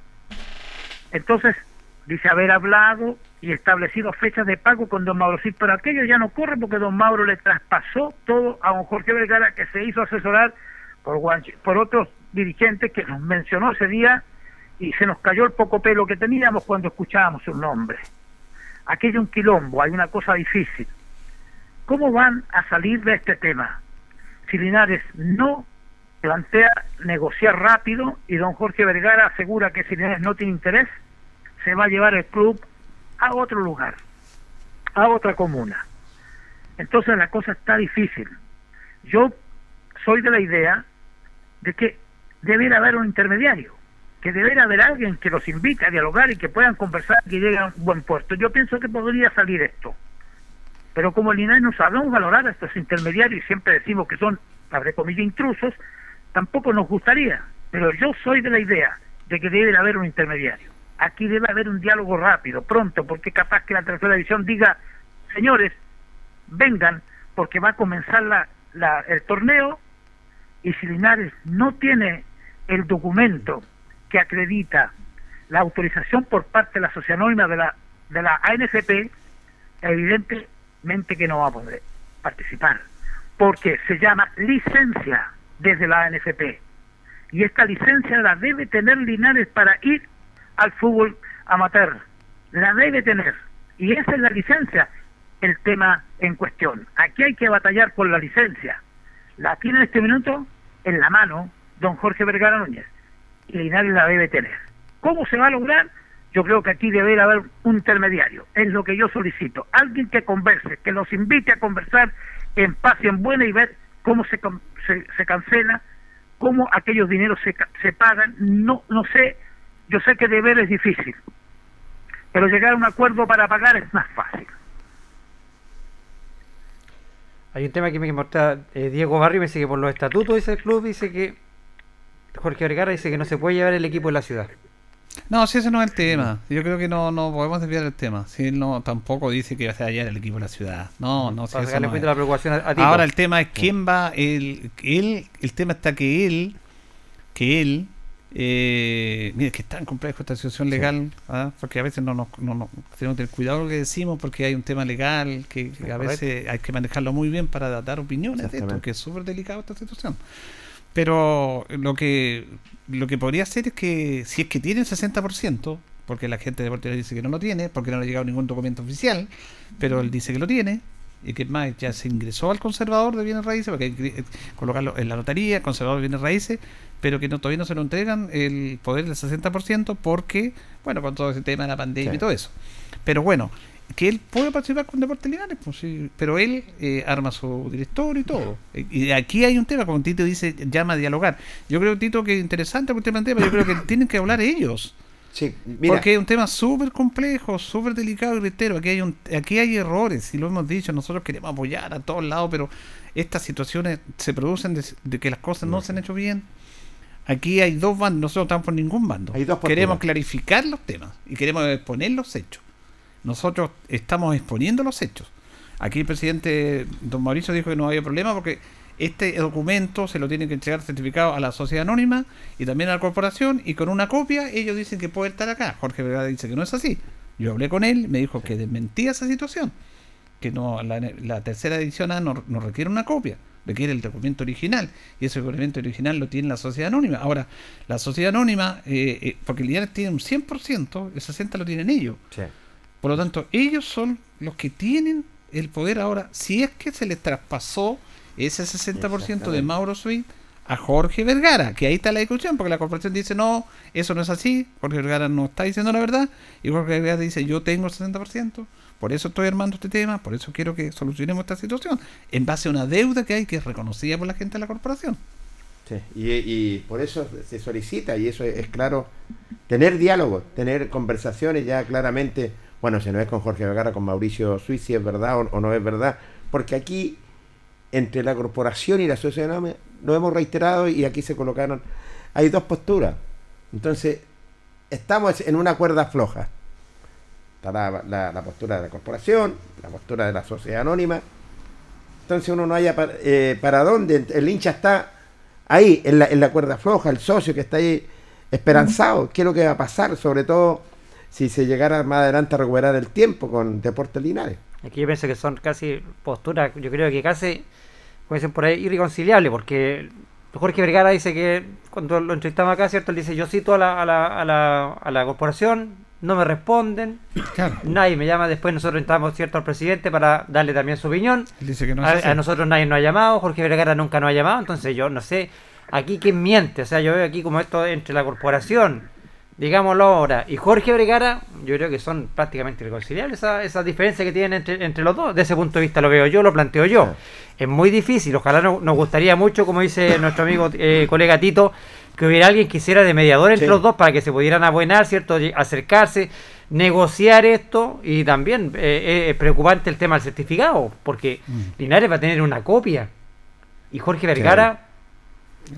Entonces, dice haber hablado y establecido fechas de pago con don Mauro sí, pero aquello ya no corre porque don Mauro le traspasó todo a don Jorge Vergara que se hizo asesorar por, por otros dirigentes que nos mencionó ese día y se nos cayó el poco pelo que teníamos cuando escuchábamos su nombre. Aquello un quilombo, hay una cosa difícil. ¿Cómo van a salir de este tema? Si Linares no plantea negociar rápido y don Jorge Vergara asegura que si Linares no tiene interés, se va a llevar el club a otro lugar, a otra comuna. Entonces la cosa está difícil. Yo soy de la idea de que debería haber un intermediario, que debería haber alguien que los invite a dialogar y que puedan conversar y lleguen a un buen puerto. Yo pienso que podría salir esto. Pero como el Linares no sabemos valorar a estos intermediarios y siempre decimos que son, abre comillas, intrusos, tampoco nos gustaría. Pero yo soy de la idea de que debe haber un intermediario. Aquí debe haber un diálogo rápido, pronto, porque capaz que la tercera división diga, señores, vengan, porque va a comenzar la, el torneo y si Linares no tiene el documento que acredita la autorización por parte de la Sociedad Anónima de la, de la ANFP, evidentemente que no va a poder participar, porque se llama licencia desde la ANFP. Y esta licencia la debe tener Linares para ir al fútbol amateur. La debe tener. Y esa es la licencia, el tema en cuestión. Aquí hay que batallar por la licencia. La tiene en este minuto en la mano don Jorge Vergara Núñez. Y Linares la debe tener. ¿Cómo se va a lograr? Yo creo que aquí debe haber un intermediario. Es lo que yo solicito. Alguien que converse, que los invite a conversar en paz y en buena y ver cómo se, se, cancela, cómo aquellos dineros se, se pagan. No, no sé, yo sé que deber es difícil, pero llegar a un acuerdo para pagar es más fácil. Hay un tema que me importa. eh, Diego Barrio me dice que por los estatutos dice el club, dice que Jorge Vergara dice que no se puede llevar el equipo en la ciudad. No, si ese no es el tema. Yo creo que no, no podemos desviar el tema. Si él no tampoco dice que va a ser allá el equipo de la ciudad. No, no, si eso sacarle no cuenta es. la preocupación a- a Tito. Ahora el tema es quién va. El, él, el tema está que él. Que él. Eh, mira, es que es tan complejo esta situación legal, ¿ah? porque a veces no nos no, no- tenemos que tener cuidado con lo que decimos, porque hay un tema legal que, que a correcto. veces hay que manejarlo muy bien para dar opiniones de esto, porque es súper delicado esta situación. Pero lo que lo que podría ser es que si es que tiene el 60%, porque la gente de Deportes dice que no lo tiene, porque no le ha llegado ningún documento oficial, pero él dice que lo tiene, y que más ya se ingresó al conservador de bienes raíces, porque hay que colocarlo en la notaría, conservador de bienes raíces, pero que no, todavía no se lo entregan el poder del 60%, porque, bueno, con todo ese tema de la pandemia Sí. y todo eso. Pero bueno, que él puede participar con Deportes Linares, pues sí, pero él eh, arma su directorio y todo. Y aquí hay un tema, como Tito dice, llama a dialogar. Yo creo, Tito, que es interesante que usted plantea, pero yo creo que tienen que hablar ellos. Sí, mira. Porque es un tema súper complejo, súper delicado y reitero, aquí hay, un, aquí hay errores, y lo hemos dicho, nosotros queremos apoyar a todos lados, pero estas situaciones se producen de, de que las cosas no se han hecho bien. Aquí hay dos bandos, nosotros no estamos por ningún bando. Hay dos posturas. queremos clarificar los temas y queremos exponer los hechos. Nosotros estamos exponiendo los hechos. Aquí el presidente don Mauricio dijo que no había problema porque este documento se lo tienen que entregar certificado a la sociedad anónima y también a la corporación y con una copia ellos dicen que puede estar acá. Jorge Vergara dice que no es así. Yo hablé con él, me dijo que desmentía esa situación, que no la, la tercera edición no, no requiere una copia, requiere el documento original y ese documento original lo tiene la sociedad anónima. Ahora, la sociedad anónima, eh, eh, porque el Linares tiene un 100%, el 60% lo tienen ellos. Por lo tanto, ellos son los que tienen el poder ahora, si es que se les traspasó ese 60% de Mauro Sweet a Jorge Vergara, que ahí está la discusión, porque la corporación dice, no, eso no es así, Jorge Vergara no está diciendo la verdad, y Jorge Vergara dice, yo tengo el 60%, por eso estoy armando este tema, por eso quiero que solucionemos esta situación, en base a una deuda que hay que es reconocida por la gente de la corporación. Sí, y, por eso se solicita, y eso es, claro, tener diálogo, tener conversaciones ya claramente, bueno, si no es con Jorge Vergara, con Mauricio Suiz, si es verdad o, o no es verdad, porque aquí entre la corporación y la sociedad lo hemos reiterado y aquí se colocaron, hay dos posturas. Entonces, estamos en una cuerda floja. Está la, la- la postura de la corporación, la postura de la sociedad anónima. Entonces uno no haya para, eh, para dónde. El hincha está ahí, en la, en la cuerda floja, el socio que está ahí esperanzado. ¿Qué es lo que va a pasar? Sobre todo si se llegara más adelante a recuperar el tiempo con Deportes Linares. Aquí yo pienso que son casi posturas, yo creo que casi, como dicen por ahí, irreconciliables, porque Jorge Vergara dice que cuando lo entrevistamos acá, ¿cierto? Él dice, yo cito a la, a la, a la, a la corporación, no me responden, nadie me llama, después nosotros entramos, ¿cierto?, al presidente para darle también su opinión. Él dice que no es a, nosotros nadie nos ha llamado, Jorge Vergara nunca nos ha llamado, entonces yo no sé, aquí quién miente, o sea, yo veo aquí como esto entre la corporación, digámoslo ahora, y Jorge Vergara, yo creo que son prácticamente irreconciliables esa, esa diferencia que tienen entre, entre los dos, de ese punto de vista lo veo yo, lo planteo yo. Es muy difícil, ojalá no- nos gustaría mucho, como dice nuestro amigo eh, colega Tito, que hubiera alguien que hiciera de mediador entre Sí. los dos para que se pudieran abuenar, ¿cierto? Acercarse, negociar esto y también eh, es preocupante el tema del certificado, porque Linares va a tener una copia y Jorge Vergara,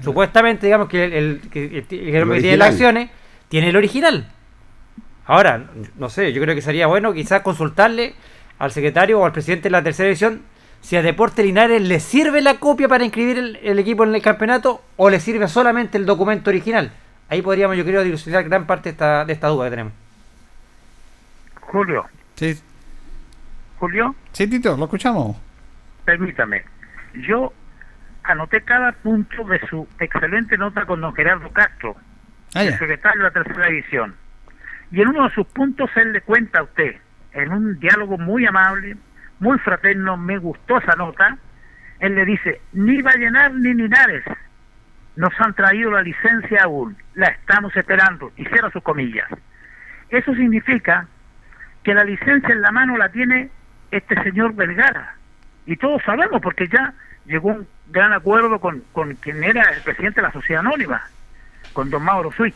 supuestamente, digamos que el, el- que, el- que el hombre que tiene las acciones tiene el original. Ahora, no sé, yo creo que sería bueno quizás consultarle al secretario o al presidente de la tercera edición si a Deporte Linares le sirve la copia para inscribir el, el equipo en el campeonato o le sirve solamente el documento original. Ahí podríamos, yo creo, dilucidar gran parte de esta, de esta duda que tenemos. Julio, Sí, Julio, sí, Tito, lo escuchamos. permítame. Yo anoté cada punto de su excelente nota con don Gerardo Castro, Ah, el secretario de la tercera edición. Y en uno de sus puntos él le cuenta a usted, en un diálogo muy amable, muy fraterno, me gustó esa nota, él le dice, ni Vallenar ni Linares nos han traído la licencia aún, la estamos esperando, y sus comillas. Eso significa que la licencia en la mano la tiene este señor Vergara. Y todos sabemos, porque ya llegó un gran acuerdo con, con quien era el presidente de la sociedad anónima, con don Mauro Suiz.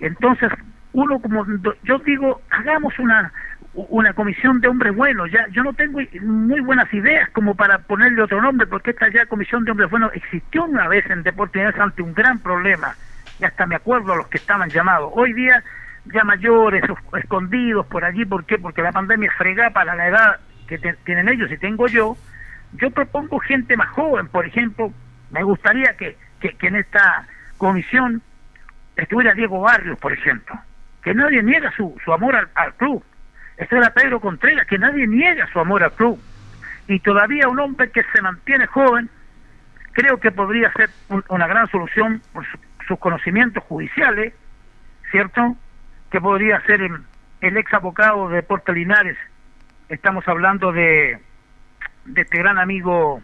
Entonces, uno como yo digo, hagamos una una comisión de hombres buenos. Ya yo no tengo muy buenas ideas como para ponerle otro nombre, porque esta ya comisión de hombres buenos existió una vez en Deportes ante un gran problema. Y hasta me acuerdo a los que estaban llamados. Hoy día ya mayores, escondidos por allí, ¿por qué? Porque la pandemia frega para la edad que tienen ellos y tengo yo. Yo propongo gente más joven, por ejemplo, me gustaría que, que, que en esta comisión estuviera Diego Barrios, por ejemplo, que nadie niega su, su amor al club. Estuviera Pedro Contreras, que nadie niega su amor al club. Y todavía un hombre que se mantiene joven, creo que podría ser un- una gran solución por su- sus conocimientos judiciales, ¿cierto? Que podría ser el, el ex abogado de Deportes Linares. Estamos hablando de, de este gran amigo.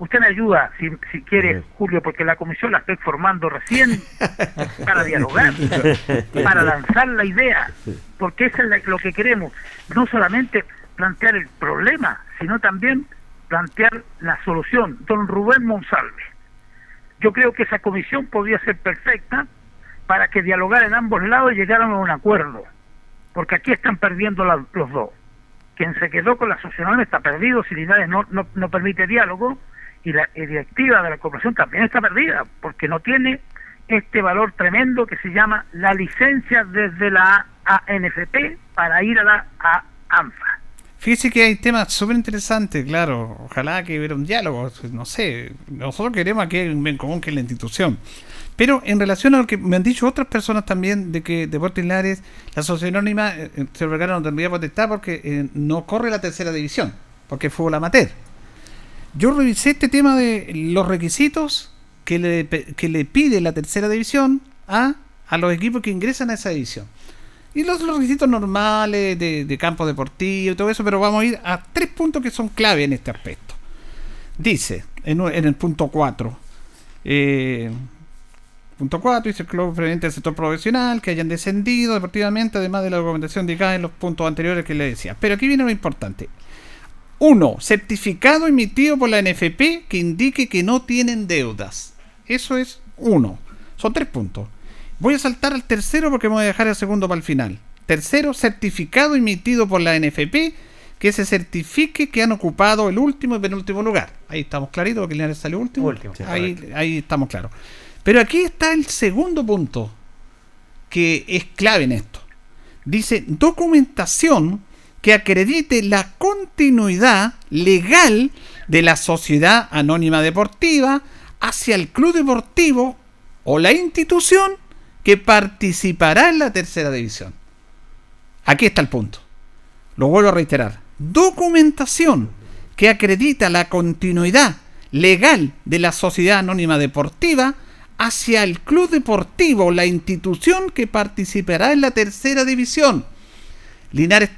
Usted me ayuda, si, si quiere, Julio, porque la comisión la estoy formando recién para dialogar, para lanzar la idea, porque eso es lo que queremos, no solamente plantear el problema, sino también plantear la solución. Don Rubén Monsalve, yo creo que esa comisión podría ser perfecta para que dialogaran en ambos lados y llegaran a un acuerdo. Porque aquí están perdiendo la- los dos. Quien se quedó con la sociedad está perdido si Linares no, no, no permite diálogo y la directiva de la corporación también está perdida porque no tiene este valor tremendo que se llama la licencia desde la ANFP para ir a la a ANFA. Fíjese que hay temas súper interesantes, claro. Ojalá que hubiera un diálogo. No sé, nosotros queremos aquí un bien común que es la institución. Pero en relación a lo que me han dicho otras personas también de que Deportes Linares, la sociedad anónima, eh, eh, Vergara no tendría potestad porque eh, no corre la tercera división, porque es fútbol amateur. Yo revisé este tema de los requisitos que le, que le pide la tercera división a, a los equipos que ingresan a esa división. Y los, requisitos normales de, de campo deportivo y todo eso, pero vamos a ir a tres puntos que son clave en este aspecto. Dice, en, el punto 4, eh, punto 4, dice el club previamente del sector profesional que hayan descendido deportivamente, además de la documentación indicada en los puntos anteriores que le decía. Pero aquí viene lo importante. Uno, certificado emitido por la NFP que indique que no tienen deudas. Eso es uno. Son tres puntos. Voy a saltar al tercero porque me voy a dejar el segundo para el final. Tercero, certificado emitido por la NFP que se certifique que han ocupado el último y penúltimo lugar. Ahí estamos claritos porque Linares salió último. Último, ahí, ahí estamos claros. Pero aquí está el segundo punto que es clave en esto. Dice documentación que acredite la continuidad legal de la sociedad anónima deportiva hacia el club deportivo o la institución que participará en la tercera división. Aquí está el punto. Lo vuelvo a reiterar. Documentación que acredita la continuidad legal de la sociedad anónima deportiva hacia el club deportivo la institución que participará en la tercera división. Linares,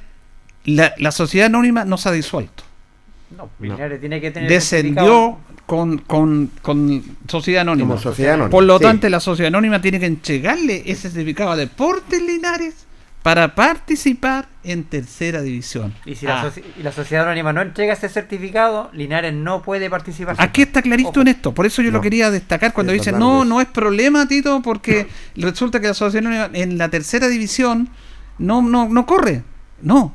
la, la sociedad anónima no se ha disuelto. No, Linares tiene que tener Descendió con, con, con sociedad anónima. Como sociedad anónima, Por lo sí. tanto, la sociedad anónima tiene que entregarle ese certificado a Deportes Linares para participar en tercera división. Y si la, Ah. soci- y la sociedad anónima no entrega ese certificado, Linares no puede participar. Aquí está clarito en esto, por eso yo lo quería destacar cuando Sí, dicen, no, no es problema, Tito, porque resulta que la Asociación Anónima en la tercera división no, no, no corre. No,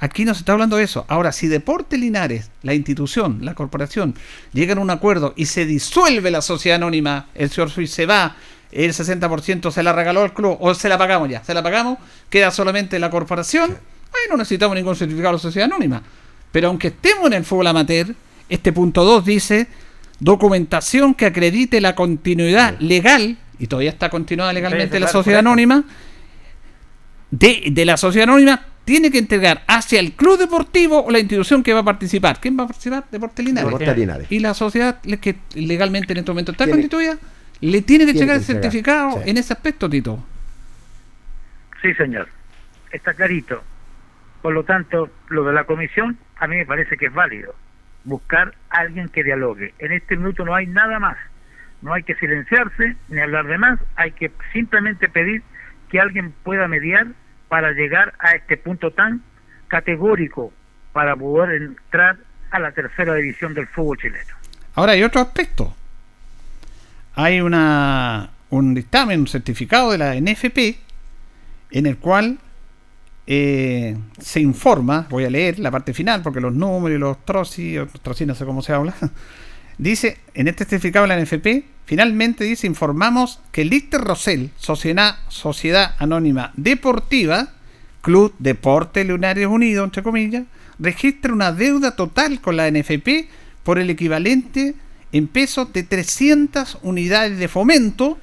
aquí no se está hablando de eso. Ahora, si Deporte Linares, la institución, la corporación, llegan a un acuerdo y se disuelve la sociedad anónima, el señor Suiz se va, el 60% se la regaló al club, o se la pagamos ya, se la pagamos, queda solamente la corporación, ahí no necesitamos ningún certificado de la sociedad anónima. Pero aunque estemos en el fútbol amateur, este punto 2 dice documentación que acredite la continuidad legal, y todavía está continuada legalmente Sí, la sociedad anónima, de, de la sociedad anónima tiene que entregar hacia el club deportivo o la institución que va a participar. ¿Quién va a participar? Deportes Linares. Y la sociedad que legalmente en este momento está Tiene- constituida, le tiene que tiene entregar que el certificado sí. en ese aspecto, Tito. Sí, señor. Está clarito. Por lo tanto, lo de la comisión a mí me parece que es válido. Buscar a alguien que dialogue. En este minuto no hay nada más. No hay que silenciarse ni hablar de más. Hay que simplemente pedir que alguien pueda mediar para llegar a este punto tan categórico para poder entrar a la tercera división del fútbol chileno. Ahora hay otro aspecto. Hay una un dictamen, un certificado de la NFP en el cual eh, se informa, voy a leer la parte final porque los números y los troci, troci no sé cómo se habla, dice, en este certificado de la NFP, finalmente dice, informamos que Lister Rosell, Sociedad, Sociedad Anónima Deportiva, Club Deporte Lunares Unidos, entre comillas, registra una deuda total con la NFP por el equivalente en pesos de 300 unidades de fomento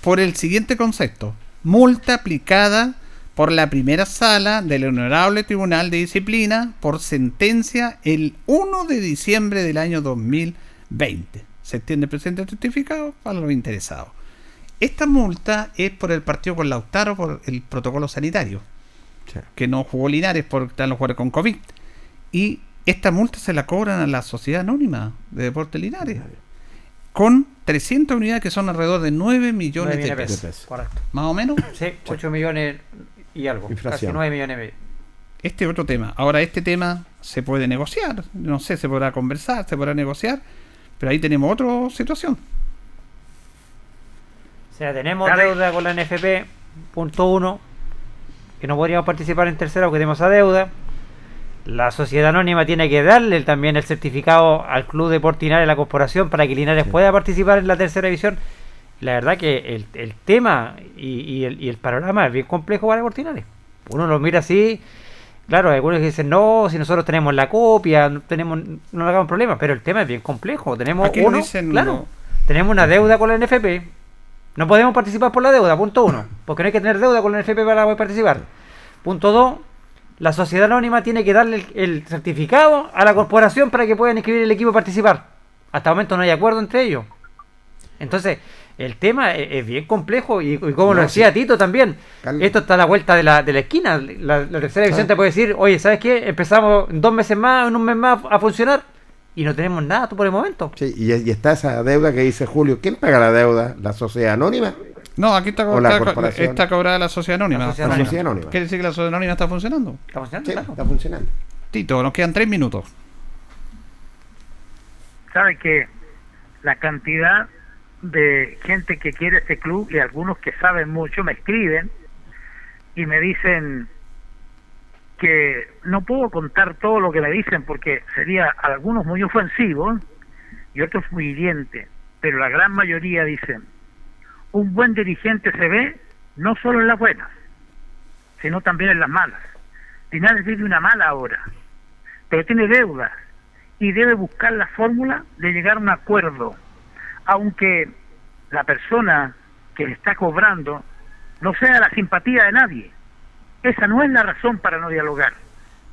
por el siguiente concepto. Multa aplicada por la primera sala del Honorable Tribunal de Disciplina por sentencia el 1 de diciembre del año 2020. Se extiende el presente certificado para los interesados. Esta multa es por el partido con Lautaro por el protocolo sanitario, que no jugó Linares por están los jugadores con COVID. Y esta multa se la cobran a la Sociedad Anónima de Deportes Linares, con 300 unidades que son alrededor de 9 millones 9 de pesos. Correcto. Más o menos. Sí, 8 millones y algo. Casi Inflación. 9 millones. y medio. Este es otro tema. Ahora, este tema se puede negociar. No sé, se podrá conversar, se podrá negociar. Pero ahí tenemos otra situación. O sea, tenemos Dale. deuda con la NFP, punto uno, que no podríamos participar en tercera porque tenemos esa deuda. La sociedad anónima tiene que darle también el certificado al Club Deportivo Linares, la corporación, para que Linares pueda participar en la tercera división. La verdad que el, el tema y, y el, y el panorama es bien complejo para Deportivo Linares. Uno lo mira así, claro, hay algunos que dicen, no, si nosotros tenemos la copia, no, tenemos, no le hagamos problemas, pero el tema es bien complejo. Tenemos uno, dicen, claro, no. tenemos una deuda con la NFP, no podemos participar por la deuda, punto uno. Porque no hay que tener deuda con la NFP para poder participar. Punto dos, la sociedad anónima tiene que darle el, el certificado a la corporación para que puedan inscribir el equipo y participar. Hasta el momento no hay acuerdo entre ellos. Entonces, el tema es, es bien complejo y, y como lo decía sí. Tito también, esto está a la vuelta de la, de la esquina. La, la tercera división te puede decir, oye, ¿sabes qué? Empezamos en dos meses más, en un mes más a funcionar y no tenemos nada por el momento. Sí, y, y está esa deuda que dice Julio. ¿Quién paga la deuda? ¿La sociedad anónima? No, aquí está, O la está- corporación. está cobrada la sociedad anónima. La sociedad anónima. La sociedad anónima. Quiere decir que la sociedad anónima está funcionando. Está funcionando, Sí, claro. está funcionando. Tito, nos quedan tres minutos. sabe que la cantidad de gente que quiere este club y algunos que saben mucho me escriben y me dicen que no puedo contar todo lo que me dicen porque sería algunos muy ofensivos y otros muy hirientes, pero la gran mayoría dicen, un buen dirigente se ve no solo en las buenas, sino también en las malas. Linares vive una mala hora, pero tiene deudas y debe buscar la fórmula de llegar a un acuerdo, aunque la persona que le está cobrando no sea la simpatía de nadie. Esa no es la razón para no dialogar.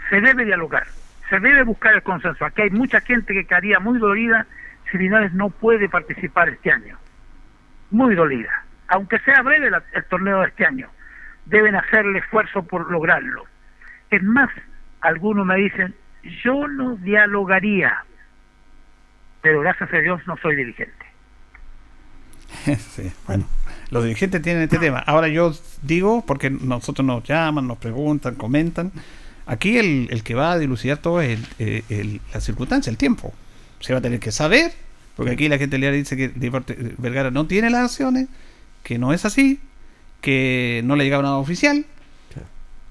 Se debe dialogar, se debe buscar el consenso. Aquí hay mucha gente que quedaría muy dolida si Linares no puede participar este año. Muy dolida. Aunque sea breve el torneo de este año, deben hacer el esfuerzo por lograrlo. Es más, algunos me dicen, yo no dialogaría, pero gracias a Dios no soy dirigente. sí, bueno. Los dirigentes tienen este tema. Ahora yo digo, porque nosotros nos llaman, nos preguntan, comentan. Aquí el, el que va a dilucidar todo es el- eh, el- la circunstancia, el tiempo. Se va a tener que saber, porque aquí la gente le dice que Deporte- Vergara no tiene las acciones, que no es así, que no le llegaba nada oficial.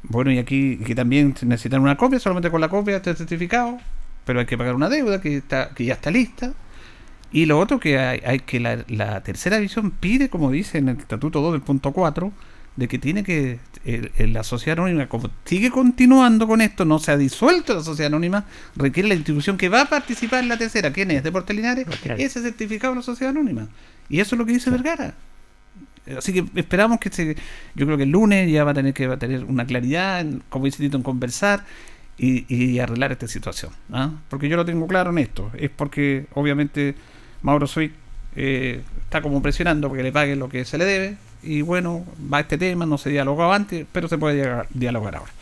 Bueno, y aquí que también necesitan una copia, solamente con la copia está certificado, pero hay que pagar una deuda que está que ya está lista. Y lo otro que hay, hay que la, la tercera división pide, como dice en el estatuto 2 del punto 4, de que tiene que el- el- la sociedad anónima, como sigue continuando con esto, no se ha disuelto la sociedad anónima, requiere la institución que va a participar en la tercera, ¿quién es? Deportes Linares, ese certificado de la sociedad anónima. Y eso es lo que dice Vergara. Así que esperamos que se, yo creo que el lunes ya va a tener que va a tener una claridad, en, como dice Tito, en conversar y, y arreglar esta situación. ¿ah? Porque yo lo tengo claro en esto. Es porque obviamente Mauro Swick eh, está como presionando porque le paguen lo que se le debe. Y bueno, va este tema, no se dialogó antes, pero se puede dialogar, dialogar ahora.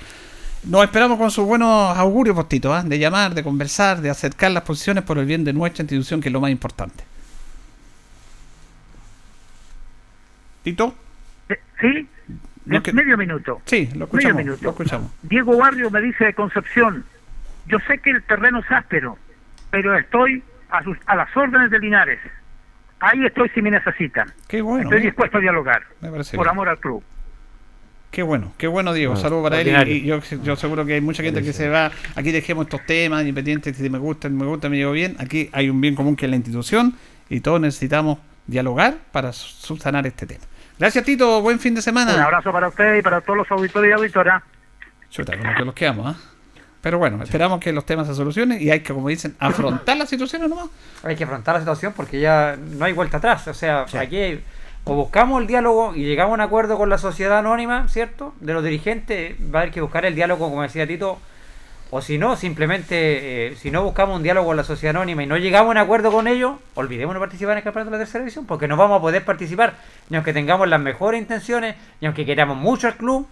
Nos esperamos con sus buenos augurios, Postito, ¿ah? de llamar, de conversar, de acercar las posiciones por el bien de nuestra institución, que es lo más importante. Tito. ¿Sí? No, que- Medio minuto. Sí, lo escuchamos. Medio minuto. Lo escuchamos. Diego Barrio me dice de Concepción, yo sé que el terreno es áspero, pero estoy a, sus- a las órdenes de Linares. Ahí estoy si me necesitan. Qué bueno. estoy ¿eh? dispuesto a dialogar, Me parece por bien. amor al club. Qué bueno, qué bueno Diego, saludos para él y- yo, yo seguro que hay mucha gente que se va, aquí dejemos estos temas independientes, si me gusta, me gusta, me llevo bien, aquí hay un bien común que es la institución y todos necesitamos dialogar para subsanar este tema. Gracias Tito, buen fin de semana. Un abrazo para usted y para todos los auditores y auditoras. Chuta, con lo que los quedamos, ¿ah? Pero bueno, esperamos que los temas se solucionen y hay que, como dicen, afrontar las situaciones nomás. Hay que afrontar la situación porque ya no hay vuelta atrás. O sea, aquí o buscamos el diálogo y llegamos a un acuerdo con la sociedad anónima, ¿cierto? De los dirigentes, va a haber que buscar el diálogo, como decía Tito. O si no, simplemente, eh, si no buscamos un diálogo con la sociedad anónima y no llegamos a un acuerdo con ellos, olvidemos de participar en el campeonato de la tercera división, porque no vamos a poder participar, ni aunque tengamos las mejores intenciones, ni aunque queramos mucho al club,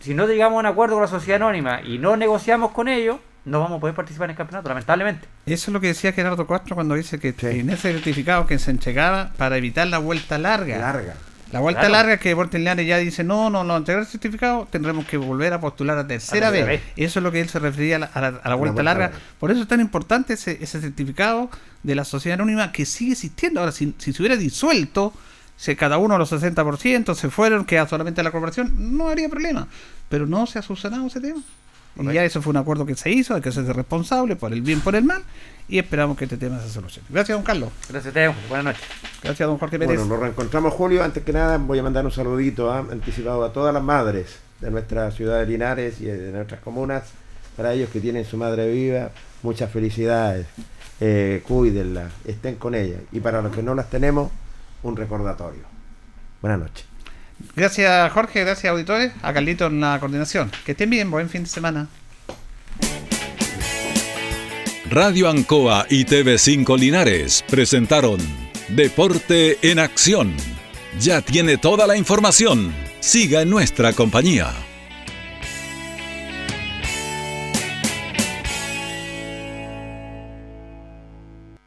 si no llegamos a un acuerdo con la sociedad anónima y no negociamos con ellos, no vamos a poder participar en el campeonato, lamentablemente. Eso es lo que decía Gerardo Castro cuando dice que en ese certificado que se entregaba para evitar la vuelta larga. Larga. La vuelta Claro. larga es que Deportes Linares ya dice, no, no, no, entregar el certificado, tendremos que volver a postular a tercera A vez. vez. Eso es lo que él se refería a la, a la- a la vuelta vuelta larga. larga. Por eso es tan importante ese, ese certificado de la sociedad anónima que sigue existiendo. Ahora, si, si se hubiera disuelto, Si cada uno los 60% se fueron, queda solamente la corporación, no habría problema. Pero no se ha subsanado ese tema. Y ya eso fue un acuerdo que se hizo, hay que ser responsable por el bien, por el mal, y esperamos que este tema se solucione. Gracias, don Carlos. Gracias, Teo. Buenas noches. Gracias, don Jorge Pérez. Bueno, nos reencontramos, Julio. Antes que nada, voy a mandar un saludito ¿ah? anticipado a todas las madres de nuestra ciudad de Linares y de nuestras comunas. Para ellos que tienen su madre viva, muchas felicidades. Eh, cuídenla, estén con ella. Y para los que no las tenemos, un recordatorio. Buenas noches. Gracias, Jorge. Gracias, auditores. A Carlito en la coordinación. Que estén bien. Buen fin de semana. Radio Ancoa y TV5 Linares presentaron Deporte en Acción. Ya tiene toda la información. Siga en nuestra compañía.